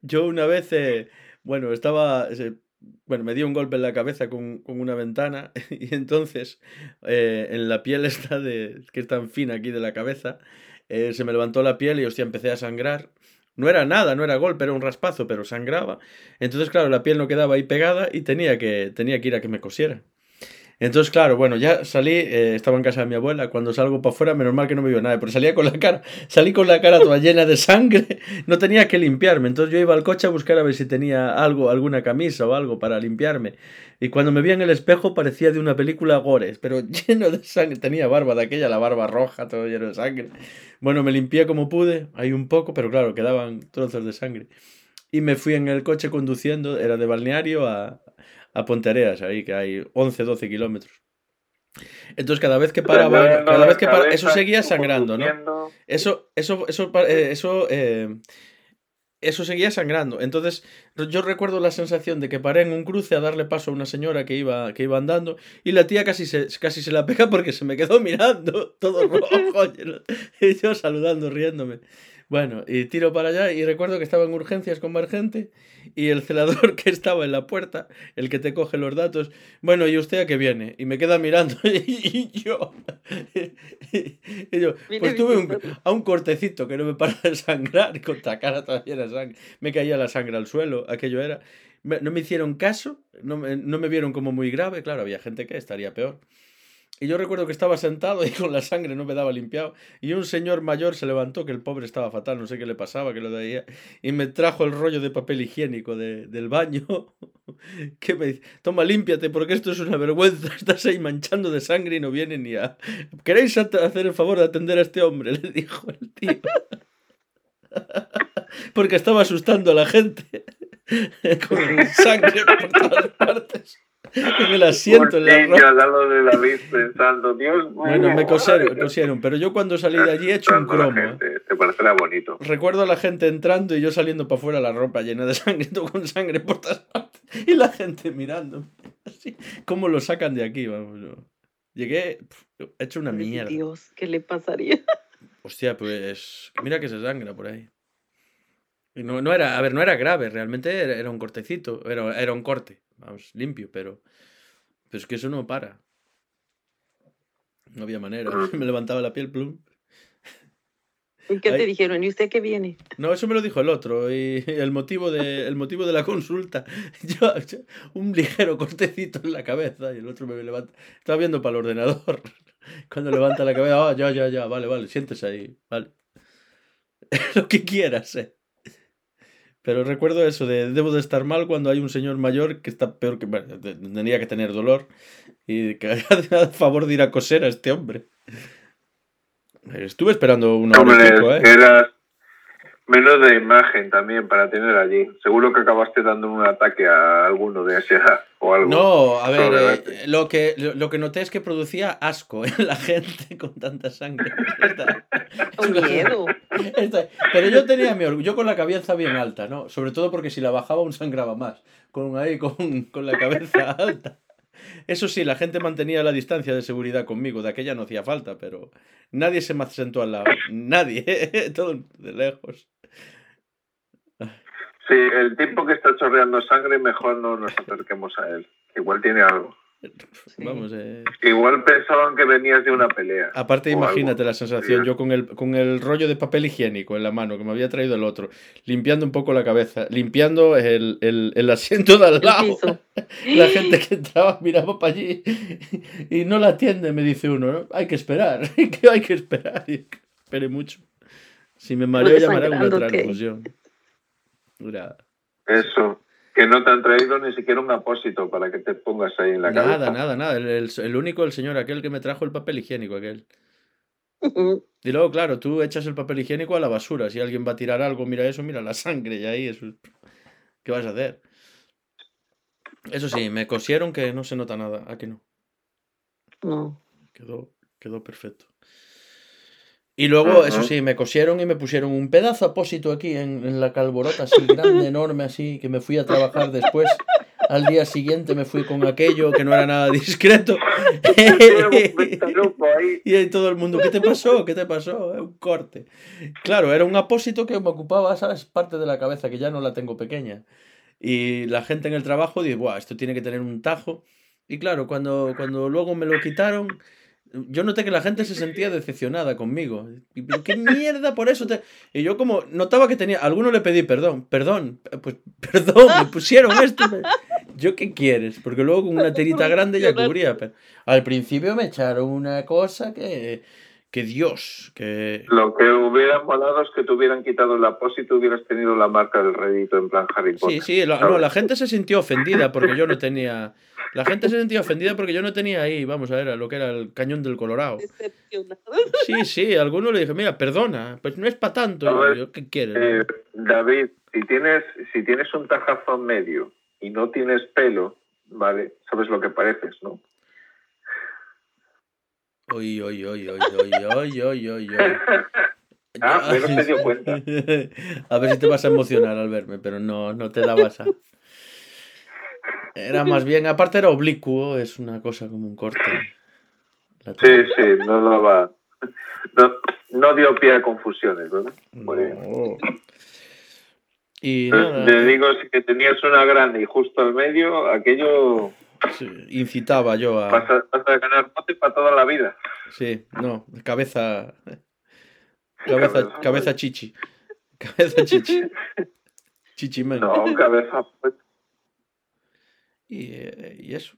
Yo una vez, eh, bueno, estaba, bueno, me dio un golpe en la cabeza con, con una ventana y entonces eh, en la piel está de, que es tan fina aquí de la cabeza, eh, se me levantó la piel y hostia, empecé a sangrar. No era nada, no era golpe, era un raspazo, pero sangraba. Entonces, claro, la piel no quedaba ahí pegada y tenía que, tenía que ir a que me cosiera. Entonces, claro, bueno, ya salí, eh, estaba en casa de mi abuela, cuando salgo para afuera, menos mal que no me vio nada, pero salía con la cara, salí con la cara toda llena de sangre, no tenía que limpiarme, entonces yo iba al coche a buscar a ver si tenía algo, alguna camisa o algo para limpiarme, y cuando me vi en el espejo parecía de una película gore, pero lleno de sangre, tenía barba de aquella, la barba roja, todo lleno de sangre. Bueno, me limpié como pude, ahí un poco, pero claro, quedaban trozos de sangre. Y me fui en el coche conduciendo, era de balneario a, a Pontereas, ahí que hay 11, 12 kilómetros. Entonces cada vez que paraba, cada vez que paraba, eso seguía sangrando, ¿no? Eso, eso, eso, eh, eso, eh, eso seguía sangrando. Entonces yo recuerdo la sensación de que paré en un cruce a darle paso a una señora que iba, que iba andando y la tía casi se, casi se la pega porque se me quedó mirando todo rojo y yo saludando, riéndome. Bueno, y tiro para allá y recuerdo que estaba en urgencias con gente y el celador que estaba en la puerta, el que te coge los datos, bueno, ¿y usted a qué viene? Y me queda mirando y, yo, y yo pues tuve a un cortecito que no me para de sangrar, con la cara todavía era sangre, me caía la sangre al suelo, aquello era, no me hicieron caso, no no me vieron como muy grave, claro, había gente que estaría peor. Y yo recuerdo que estaba sentado y con la sangre no me daba limpiado. Y un señor mayor se levantó, que el pobre estaba fatal, no sé qué le pasaba, que lo de y me trajo el rollo de papel higiénico del baño. que me dice, toma, límpiate, porque esto es una vergüenza. Estás ahí manchando de sangre y no viene ni a... ¿Queréis hacer el favor de atender a este hombre? Le dijo el tío. porque estaba asustando a la gente con sangre por todas partes en el asiento. En la de David pensando, Dios Bueno, me cosieron, me cosieron, pero yo cuando salí de allí he hecho un cromo. ¿eh? Te parecerá bonito. Recuerdo a la gente entrando y yo saliendo para afuera la ropa llena de sangre, todo con sangre por todas partes. Y la gente mirando. Así, ¿Cómo lo sacan de aquí? Vamos, yo. Llegué he hecho una mierda. Dios, ¿qué le pasaría? Hostia, pues mira que se sangra por ahí. No, no era, a ver, no era grave, realmente era, un cortecito, era, era un corte vamos, limpio, pero, pero es que eso no para. No había manera. Me levantaba la piel, plum. ¿Y qué te dijeron? ¿Y usted qué viene? No, eso me lo dijo el otro. Y el motivo de, el motivo de la consulta, yo, un ligero cortecito en la cabeza y el otro me levanta. Estaba viendo para el ordenador. Cuando levanta la cabeza, ah, ya, ya, ya, vale, vale, siéntese ahí, vale. lo que quieras, eh. Pero recuerdo eso de debo de estar mal cuando hay un señor mayor que está peor que... Bueno, tendría que tener dolor y que haya favor de ir a coser a este hombre. Estuve esperando una hora ¿eh? Menos de imagen también para tener allí. Seguro que acabaste dando un ataque a alguno de ese o algo. No, a ver, eh, lo, que, lo, que noté es que producía asco en la gente con tanta sangre. miedo. Pero yo tenía mi orgullo, yo con la cabeza bien alta, ¿no? Sobre todo porque si la bajaba un sangraba más, con ahí con, con la cabeza alta. Eso sí, la gente mantenía la distancia de seguridad conmigo, de aquella no hacía falta, pero nadie se me sentó al lado, nadie, todo de lejos. Sí, el tipo que está chorreando sangre, mejor no nos acerquemos a él. Igual tiene algo. Vamos, eh... Igual pensaban que venías de una pelea. Aparte, imagínate la sensación, yo con el, con el rollo de papel higiénico en la mano que me había traído el otro, limpiando un poco la cabeza, limpiando el, el, el asiento de al lado. la gente que entraba miraba para allí y no la atiende, me dice uno, ¿no? Hay que esperar, que hay que esperar. Y espere mucho. Si me mareo, llamará una transfusión. Eso. Que no te han traído ni siquiera un apósito para que te pongas ahí en la nada, Nada, nada, nada. El, el, único, el señor, aquel que me trajo el papel higiénico, aquel. Y luego, claro, tú echas el papel higiénico a la basura. Si alguien va a tirar algo, mira eso, mira la sangre y ahí eso. ¿Qué vas a hacer? Eso sí, me cosieron que no se nota nada. ¿A que no? No. Quedó, quedó perfecto. Y luego, eso sí, me cosieron y me pusieron un pedazo apósito aquí en, la calborota, así grande, enorme, así, que me fui a trabajar después. Al día siguiente me fui con aquello que no era nada discreto. y ahí todo el mundo, ¿qué te pasó? ¿Qué te pasó? Un corte. Claro, era un apósito que me ocupaba, ¿sabes? Parte de la cabeza, que ya no la tengo pequeña. Y la gente en el trabajo dice, Buah, esto tiene que tener un tajo. Y claro, cuando, cuando luego me lo quitaron yo noté que la gente se sentía decepcionada conmigo. ¿Qué mierda por eso? Te... Y yo como notaba que tenía... A alguno le pedí perdón. Perdón. Pues perdón, me pusieron esto. ¿Yo qué quieres? Porque luego con una terita grande ya cubría. Pero al principio me echaron una cosa que... Que Dios, que... Lo que hubiera molado es que te hubieran quitado el apósito y hubieras tenido la marca del redito en plan Harry Potter. Sí, sí, no, la gente se sintió ofendida porque yo no tenía... La gente se sentía ofendida porque yo no tenía ahí, vamos a ver, lo que era el cañón del Colorado. Sí, sí, alguno le dije, mira, perdona, pues no es para tanto. ¿Qué quieres? Eh, David, si tienes, si tienes un tajazo medio y no tienes pelo, ¿vale? Sabes lo que pareces, ¿no? Uy, uy, uy, uy, uy, uy, uy. Ah, pero no te dio cuenta. A ver si te vas a emocionar al verme, pero no, no te dabas a. Era más bien, aparte era oblicuo, es una cosa como un corte. Sí, sí, no daba. No, no dio pie a confusiones, ¿verdad? Muy bien. Y Te digo, si que tenías una grande y justo al medio, aquello... incitaba yo a... Vas a, ganar bote para toda la vida. Sí, no, cabeza... Cabeza, cabeza chichi. Cabeza chichi. Chichi No, cabeza... Pues. Y, eh, y eso.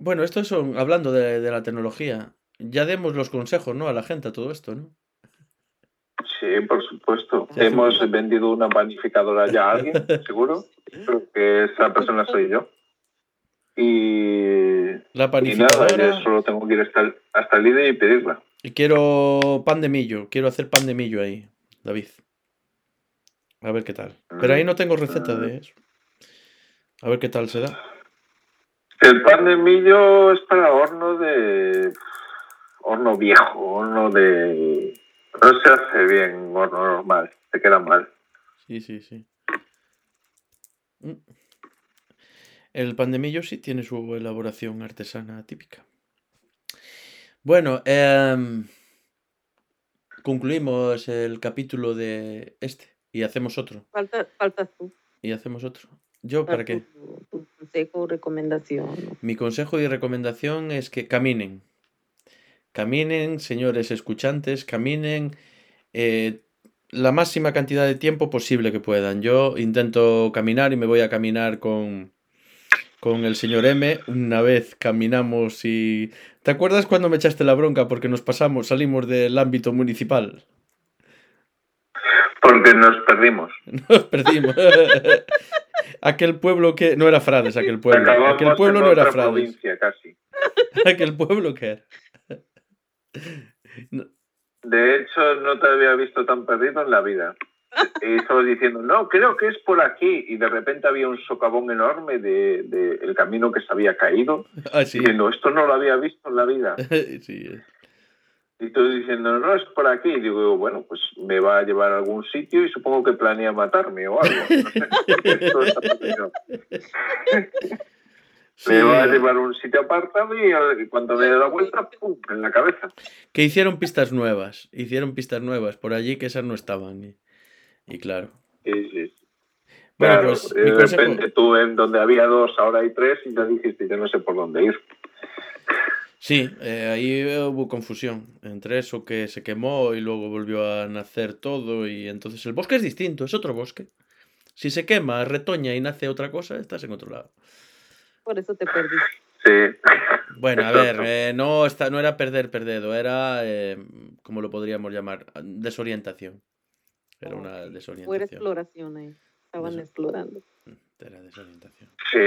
Bueno, esto son, hablando de, la tecnología, ya demos los consejos, ¿no? A la gente, a todo esto, ¿no? Sí, por supuesto. Hemos vendido una panificadora ya a alguien, seguro. Creo que esa persona soy yo. Y, la panificadora... y nada, solo tengo que ir hasta el, hasta el IDE y pedirla. Y quiero pan de millo, quiero hacer pan de millo ahí, David. A ver qué tal. Pero ahí no tengo receta de eso. A ver qué tal se da. El pan de millo es para horno de. horno viejo, horno de. No se hace bien horno normal, se queda mal. Sí, sí, sí. Mm. El pan de millo sí tiene su elaboración artesana típica. Bueno, em, concluimos el capítulo de este y hacemos otro. Falta, faltas tú. Y hacemos otro. ¿Yo para qué? Tu, consejo o recomendación. Mi consejo y recomendación es que caminen. Caminen, señores escuchantes, caminen eh, la máxima cantidad de tiempo posible que puedan. Yo intento caminar y me voy a caminar con, con el señor M. Una vez caminamos y... ¿Te acuerdas cuando me echaste la bronca porque nos pasamos, salimos del ámbito municipal? Porque nos perdimos. Nos perdimos. aquel pueblo que. No era Frades, aquel pueblo. Aquel pueblo no era Frades. casi. aquel pueblo que era. De hecho, no te había visto tan perdido en la vida. Y estaba diciendo, no, creo que es por aquí. Y de repente había un socavón enorme del de, el camino que se había caído. Ah, Diciendo, esto no lo había visto en la vida. sí. Y tú diciendo, no, es por aquí. Y digo, bueno, pues me va a llevar a algún sitio y supongo que planea matarme o algo. No Me va a llevar a un sitio apartado y cuando me da la vuelta, ¡pum! en la cabeza. Que hicieron pistas nuevas, hicieron pistas nuevas por allí que esas no estaban. Y, claro. Sí, sí. Bueno, pues. De repente tú en donde había dos, ahora hay tres y ya dijiste, yo no sé por dónde ir. Sí, eh, ahí hubo confusión entre eso que se quemó y luego volvió a nacer todo y entonces el bosque es distinto, es otro bosque. Si se quema, retoña y nace otra cosa, estás en otro lado. Por eso te perdí. Sí. Bueno, a ver, eh, no, está, no era perder, perdido, era, eh, ¿cómo lo podríamos llamar? Desorientación. Era una desorientación. Era exploración ahí, estaban explorando. Era desorientación. Sí,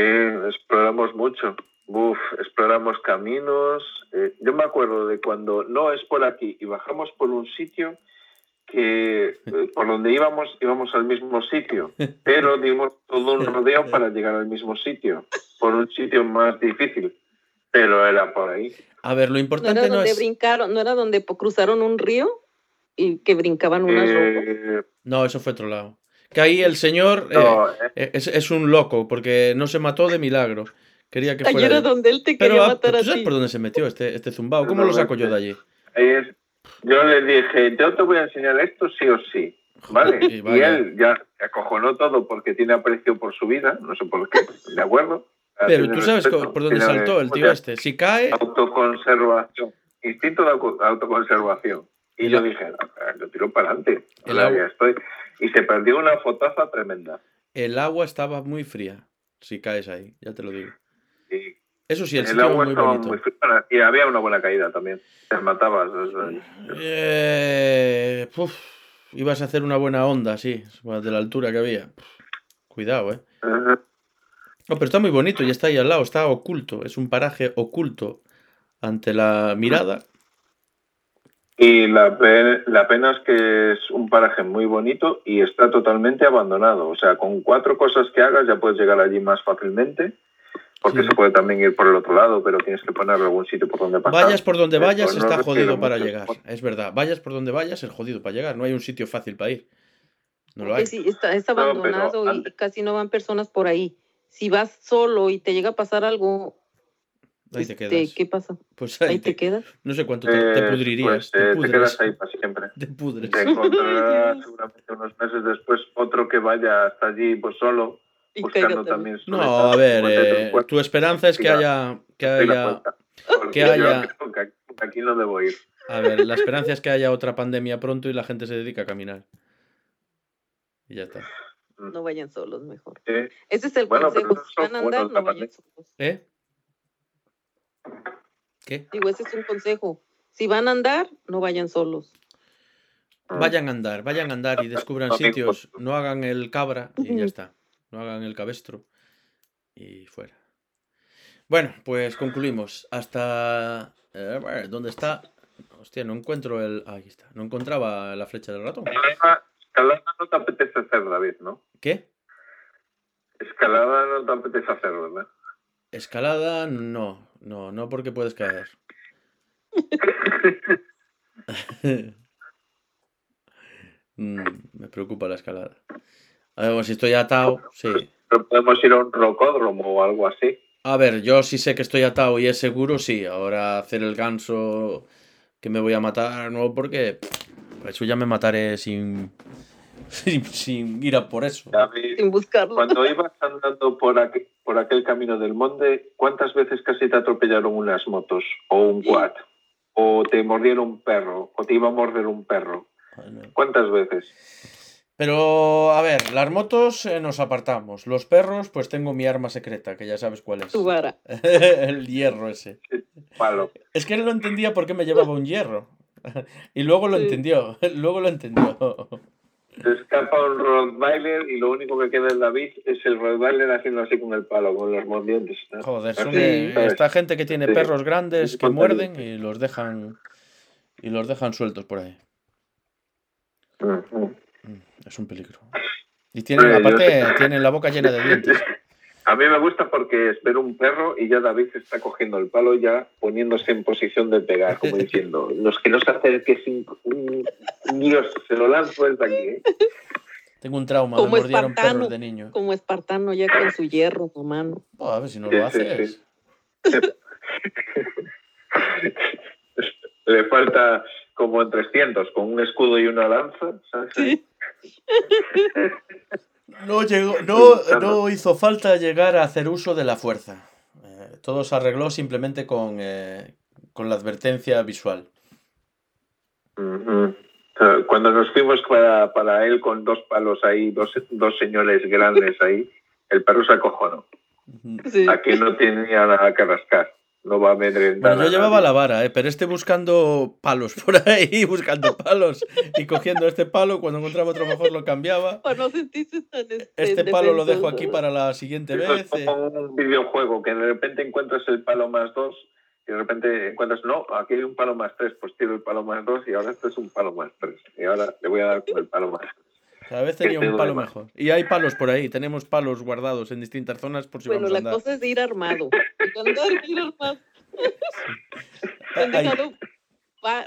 exploramos mucho. Uf, exploramos caminos. Eh, yo me acuerdo de cuando no es por aquí y bajamos por un sitio que eh, por donde íbamos íbamos al mismo sitio, pero dimos todo un rodeo para llegar al mismo sitio, por un sitio más difícil, pero era por ahí. A ver, lo importante no era donde brincaron, no era donde cruzaron un río y que brincaban unas eh... No, eso fue otro lado. Que ahí el señor eh, es, es un loco porque no se mató de milagro. Quería que fuera. Era donde él te quería Pero, matar ¿tú sabes por dónde se metió este, este zumbao? ¿Cómo lo saco yo de allí? Yo le dije, yo te voy a enseñar esto sí o sí. ¿Vale? y, él ya acojonó todo porque tiene aprecio por su vida, no sé por qué, ¿de acuerdo? Pero tú sabes por dónde saltó el tío este. Si cae. Autoconservación. Instinto de autoconservación. Y yo dije, ah, lo tiro para adelante. Ya estoy. Y se perdió una fotaza tremenda. El agua estaba muy fría. Si caes ahí, ya te lo digo. Eso sí, el, el agua muy estaba muy fría y había una buena caída también. Te matabas. Eh, ibas a hacer una buena onda, sí, de la altura que había. cuidado, ¿eh? No, pero está muy bonito y está ahí al lado, está oculto. Es un paraje oculto ante la mirada. Y la, la pena es que es un paraje muy bonito y está totalmente abandonado. O sea, con cuatro cosas que hagas ya puedes llegar allí más fácilmente porque se puede también ir por el otro lado, pero tienes que poner algún sitio por donde pasar. Vayas por donde vayas, está jodido para llegar. Es verdad, vayas por donde vayas, es jodido para llegar. No hay un sitio fácil para ir. No lo hay. Sí, está, abandonado y casi no van personas por ahí. Si vas solo y te llega a pasar algo, Ahí te quedas. ¿Qué pasa? Pues ahí, Ahí te, te quedas. No sé cuánto te, te Eh, pudrirías. pues, te eh, te quedas ahí para siempre. Te pudres. Te encontrarás seguramente unos meses después otro que vaya hasta allí pues solo, Y buscando también su No, a ver, tu eh, tu esperanza es que haya, que haya, que haya- aquí- no debo ir. a ver, la esperanza es que haya otra pandemia pronto y la gente se dedica a caminar. Y ya está. No vayan solos, mejor. Eh, Ese es el Bueno, consejo. van a andar, no vayan solos. ¿Eh? ¿Qué? Digo, ese es un consejo. Si van a andar, no vayan solos. Vayan a andar, vayan a andar y descubran No, sitios. No hagan el cabra y ya está. No hagan el cabestro y fuera. Bueno, pues concluimos. Hasta... eh, ¿Dónde está? Hostia, no encuentro el... Ahí está. No encontraba la flecha del ratón. Escalada, escalada no te apetece hacer, David, ¿no? ¿Qué? Escalada no te apetece hacer, ¿verdad? Escalada, no. No, no porque puedes caer. Mm, me preocupa la escalada. A ver, si estoy atado, sí. Pero podemos ir a un rocódromo o algo así. A ver, yo sí sé que estoy atado y es seguro, sí. Ahora hacer el ganso que me voy a matar, no, porque pff, eso ya me mataré sin, sin, sin ir a por eso. David, Sin buscarlo. cuando ibas andando por, aqu- por aquel camino del monte, ¿cuántas veces casi te atropellaron unas motos? ¿O un quad? ¿O te mordieron un perro? ¿O te iba a morder un perro? Bueno. ¿Cuántas veces? Pero, a ver, las motos eh, nos apartamos. Los perros, pues tengo mi arma secreta, que ya sabes cuál es. Tu vara. el hierro ese. Palo. Es que él no entendía por qué me llevaba un hierro. y luego lo Sí. entendió. Luego lo entendió. Te escapa un Rottweiler y lo único que queda en David es el Rottweiler haciendo así con el palo, con los mordientes. ¿no? Joder, son ¿sabes? esta gente que tiene Sí. perros grandes Sí, que muerden y los dejan y los dejan sueltos por ahí. Mm, Es un peligro. Y tienen, aparte, tienen la boca llena de dientes. A mí me gusta porque es ver un perro y ya David está cogiendo el palo ya poniéndose en posición de pegar, como diciendo, los que no se acerque sin un Dios, se lo lanzo desde aquí. ¿eh? Tengo un trauma, Como me mordieron espartano. perros de niño. Como espartano ya con su hierro en mano. Oh, a ver si no Sí, lo sí, haces. sí. Le falta como en 300, con un escudo y una lanza, ¿sabes? Sí. No, llegó, no, no hizo falta llegar a hacer uso de la fuerza. Eh, todo se arregló simplemente con, eh, con la advertencia visual. Cuando nos fuimos para, para él con dos palos ahí, dos, dos señores grandes ahí, el perro se acojonó. Sí. Aquí no tenía nada que rascar. No va a amedrentar. Bueno, yo llevaba nadie. la vara, ¿eh? pero este buscando palos por ahí, buscando palos y cogiendo este palo, cuando encontraba otro mejor lo cambiaba. No tan Este palo lo dejo aquí para la siguiente Esto es vez. eh. como un videojuego que de repente encuentras el palo más dos y de repente encuentras, no, aquí hay un palo más tres, pues tiro el palo más dos y ahora esto es un palo más tres. Y ahora le voy a dar con el palo más tres. Cada vez tenía un palo mejor. Y hay palos por ahí, tenemos palos guardados en distintas zonas por si Bueno, vamos a la cosa es de ir armado. Andar, ir armado. Han dejado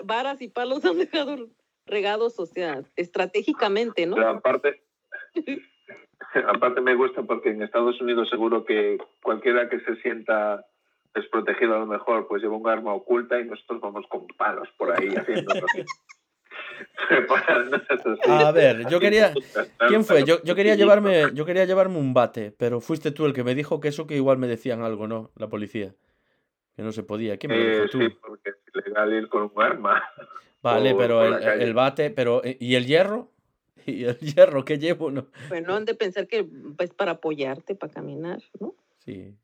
varas y palos han dejado regados, o sea, estratégicamente, ¿no? Pero aparte, aparte me gusta porque en Estados Unidos seguro que cualquiera que se sienta desprotegido a lo mejor pues lleva un arma oculta y nosotros vamos con palos por ahí haciendo. A ver, yo quería. ¿Quién fue? Yo, yo quería llevarme, yo quería llevarme un bate, pero fuiste tú el que me dijo que eso que igual me decían algo, ¿no? La policía. Que no se podía. ¿Quién me lo Eh, dijo tú? sí, porque es ilegal ir con un arma. Vale, pero el, bate, pero ¿y el hierro? ¿Y el hierro que llevo? No. Bueno, han de pensar que es para apoyarte, para caminar, ¿no? Sí.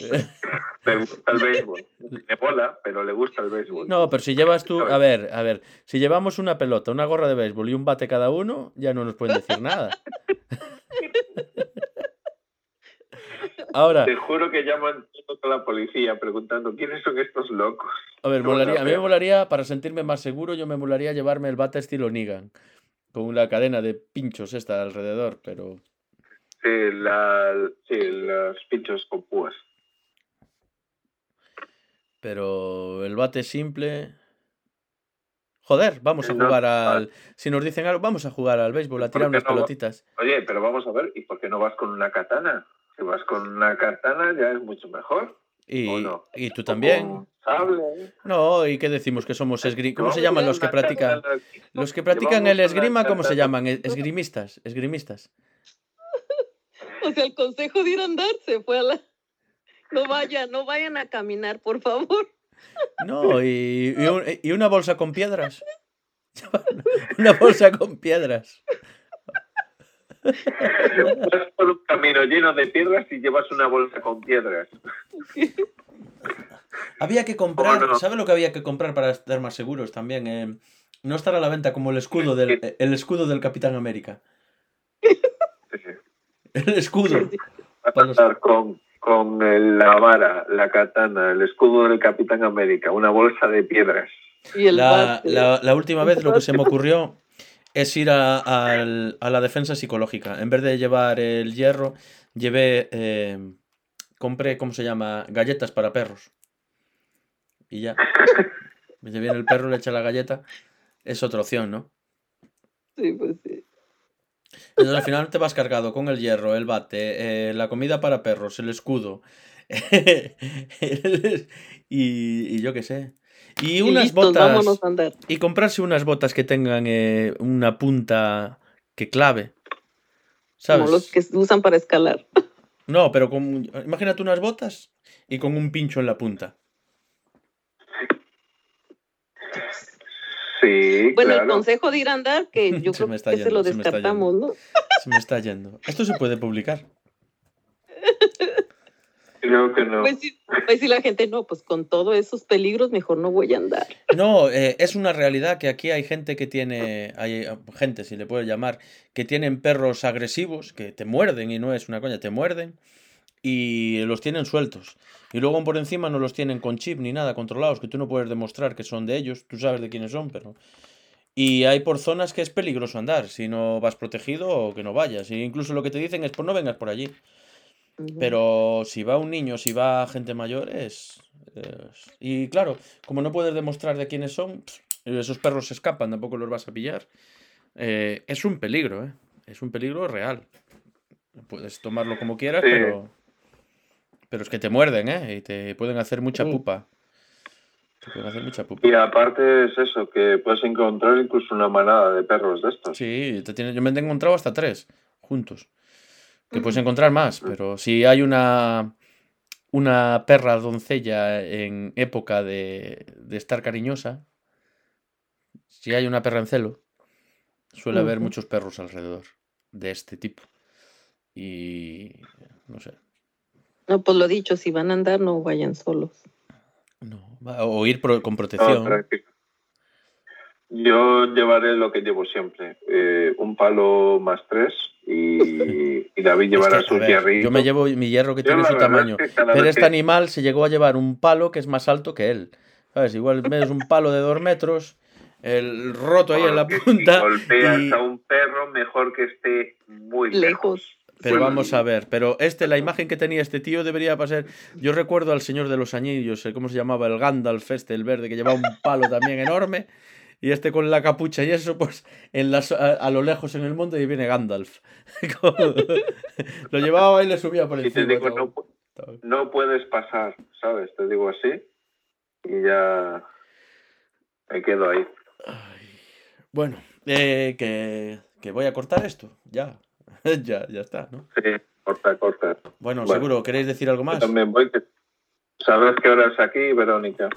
Le gusta el béisbol. Le bola, pero le gusta el béisbol. No, pero si llevas tú, a ver, a ver, si llevamos una pelota, una gorra de béisbol y un bate cada uno, ya no nos pueden decir nada. Ahora, Te juro que llaman a la policía preguntando quiénes son estos locos. a ver, molaría, a mí me molaría, para sentirme más seguro, yo me molaría llevarme el bate estilo Nigan, con la cadena de pinchos esta alrededor, pero Sí, la, sí, los pinchos con púas. Pero el bate simple. Joder, vamos a jugar vale. al. Si nos dicen algo, vamos a jugar al béisbol, a ¿Por tirar unas no? pelotitas. Oye, pero vamos a ver, ¿y por qué no vas con una katana? Si vas con una katana ya es mucho mejor. Y, y tú también. No, ¿y qué decimos? Que somos esgrimistas. ¿Cómo se llaman los que practican? Los que practican el esgrima, ¿cómo se llaman? Esgrimistas, esgrimistas. O sea, el consejo de ir a andar se fue a la... No vayan, no vayan a caminar, por favor. No, y, y una bolsa con piedras. Una bolsa con piedras. Vas por un camino lleno de piedras y llevas una bolsa con piedras. Había que comprar, ¿sabes lo que había que comprar para estar más seguros también? Eh, no estar a la venta como el escudo del, el escudo del Capitán América. El escudo. Para estar con, con la vara, la katana, el escudo del Capitán América, una bolsa de piedras. La, la, última vez lo que se me ocurrió es ir a, la defensa psicológica. En vez de llevar el hierro, llevé, eh, compré, ¿cómo se llama? Galletas para perros. Y ya. Me viene el perro, le echa la galleta. Es otra opción, ¿no? Sí, pues sí. Entonces al final te vas cargado con el hierro, el bate, eh, la comida para perros, el escudo. y, y, yo qué sé. Y unas botas. Y comprarse unas botas que tengan eh, una punta que clave. ¿Sabes? Como los que usan para escalar. No, pero con, imagínate unas botas y con un pincho en la punta. Sí, bueno, el consejo de ir a andar, que yo creo que se lo descartamos, ¿no? Se me está yendo. Esto se puede publicar. Creo que no. Pues si, pues si, la gente no, pues con todos esos peligros mejor no voy a andar. No, eh, es una realidad que aquí hay gente que tiene, hay eh, gente, si le puedes llamar, que tienen perros agresivos, que te muerden y no es una coña, te muerden y los tienen sueltos. Y luego por encima no los tienen con chip ni nada controlados, que tú no puedes demostrar que son de ellos, tú sabes de quiénes son, pero... Y hay por zonas que es peligroso andar, si no vas protegido o que no vayas. Y incluso lo que te dicen es, pues no vengas por allí. Pero si va un niño, si va gente mayor, es, Y claro, como no puedes demostrar de quiénes son, esos perros se escapan, tampoco los vas a pillar. Eh, es un peligro, ¿eh? Es un peligro real. Puedes tomarlo como quieras, pero... Pero es que te muerden, ¿eh? Y te pueden hacer mucha pupa. Te pueden hacer mucha pupa. Y aparte es eso, que puedes encontrar incluso una manada de perros de estos. Sí, te tiene... yo me he encontrado hasta tres, juntos. Que puedes encontrar más, pero si hay una, una perra doncella en época de, estar cariñosa, si hay una perra en celo, suele haber muchos perros alrededor de este tipo. Y no sé. No, pues lo dicho, si van a andar, no vayan solos. No, o ir con protección. Yo llevaré lo que llevo siempre, eh, un palo más tres y, David llevará su hierro. Yo me llevo mi hierro que tiene su tamaño, pero este animal se llegó a llevar un palo que es más alto que él. ¿Sabes? Igual ves un palo de dos metros, el roto ahí en la punta. golpeas a un perro mejor que esté muy lejos. Pero vamos a ver, pero este, la imagen que tenía este tío debería pasar. Yo recuerdo al señor de los anillos, ¿cómo se llamaba? El Gandalf, este, el verde, que llevaba un palo también enorme y este con la capucha y eso, pues en las, a, lo lejos en el monte y viene Gandalf. lo llevaba y le subía por digo, no, puedes pasar, ¿sabes? Te digo así y ya me quedo ahí. Bueno, eh, que, voy a cortar esto, ya. ya, ya está, ¿no? Sí, corta, corta. Bueno, seguro, ¿queréis decir algo más? también voy. ¿Sabes qué hora es aquí, Verónica?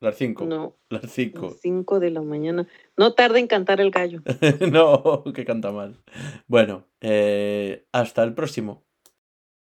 Las 5. No. Las 5. 5 de la mañana. No tarde en cantar el gallo. no, que canta mal. Bueno, eh, hasta el próximo.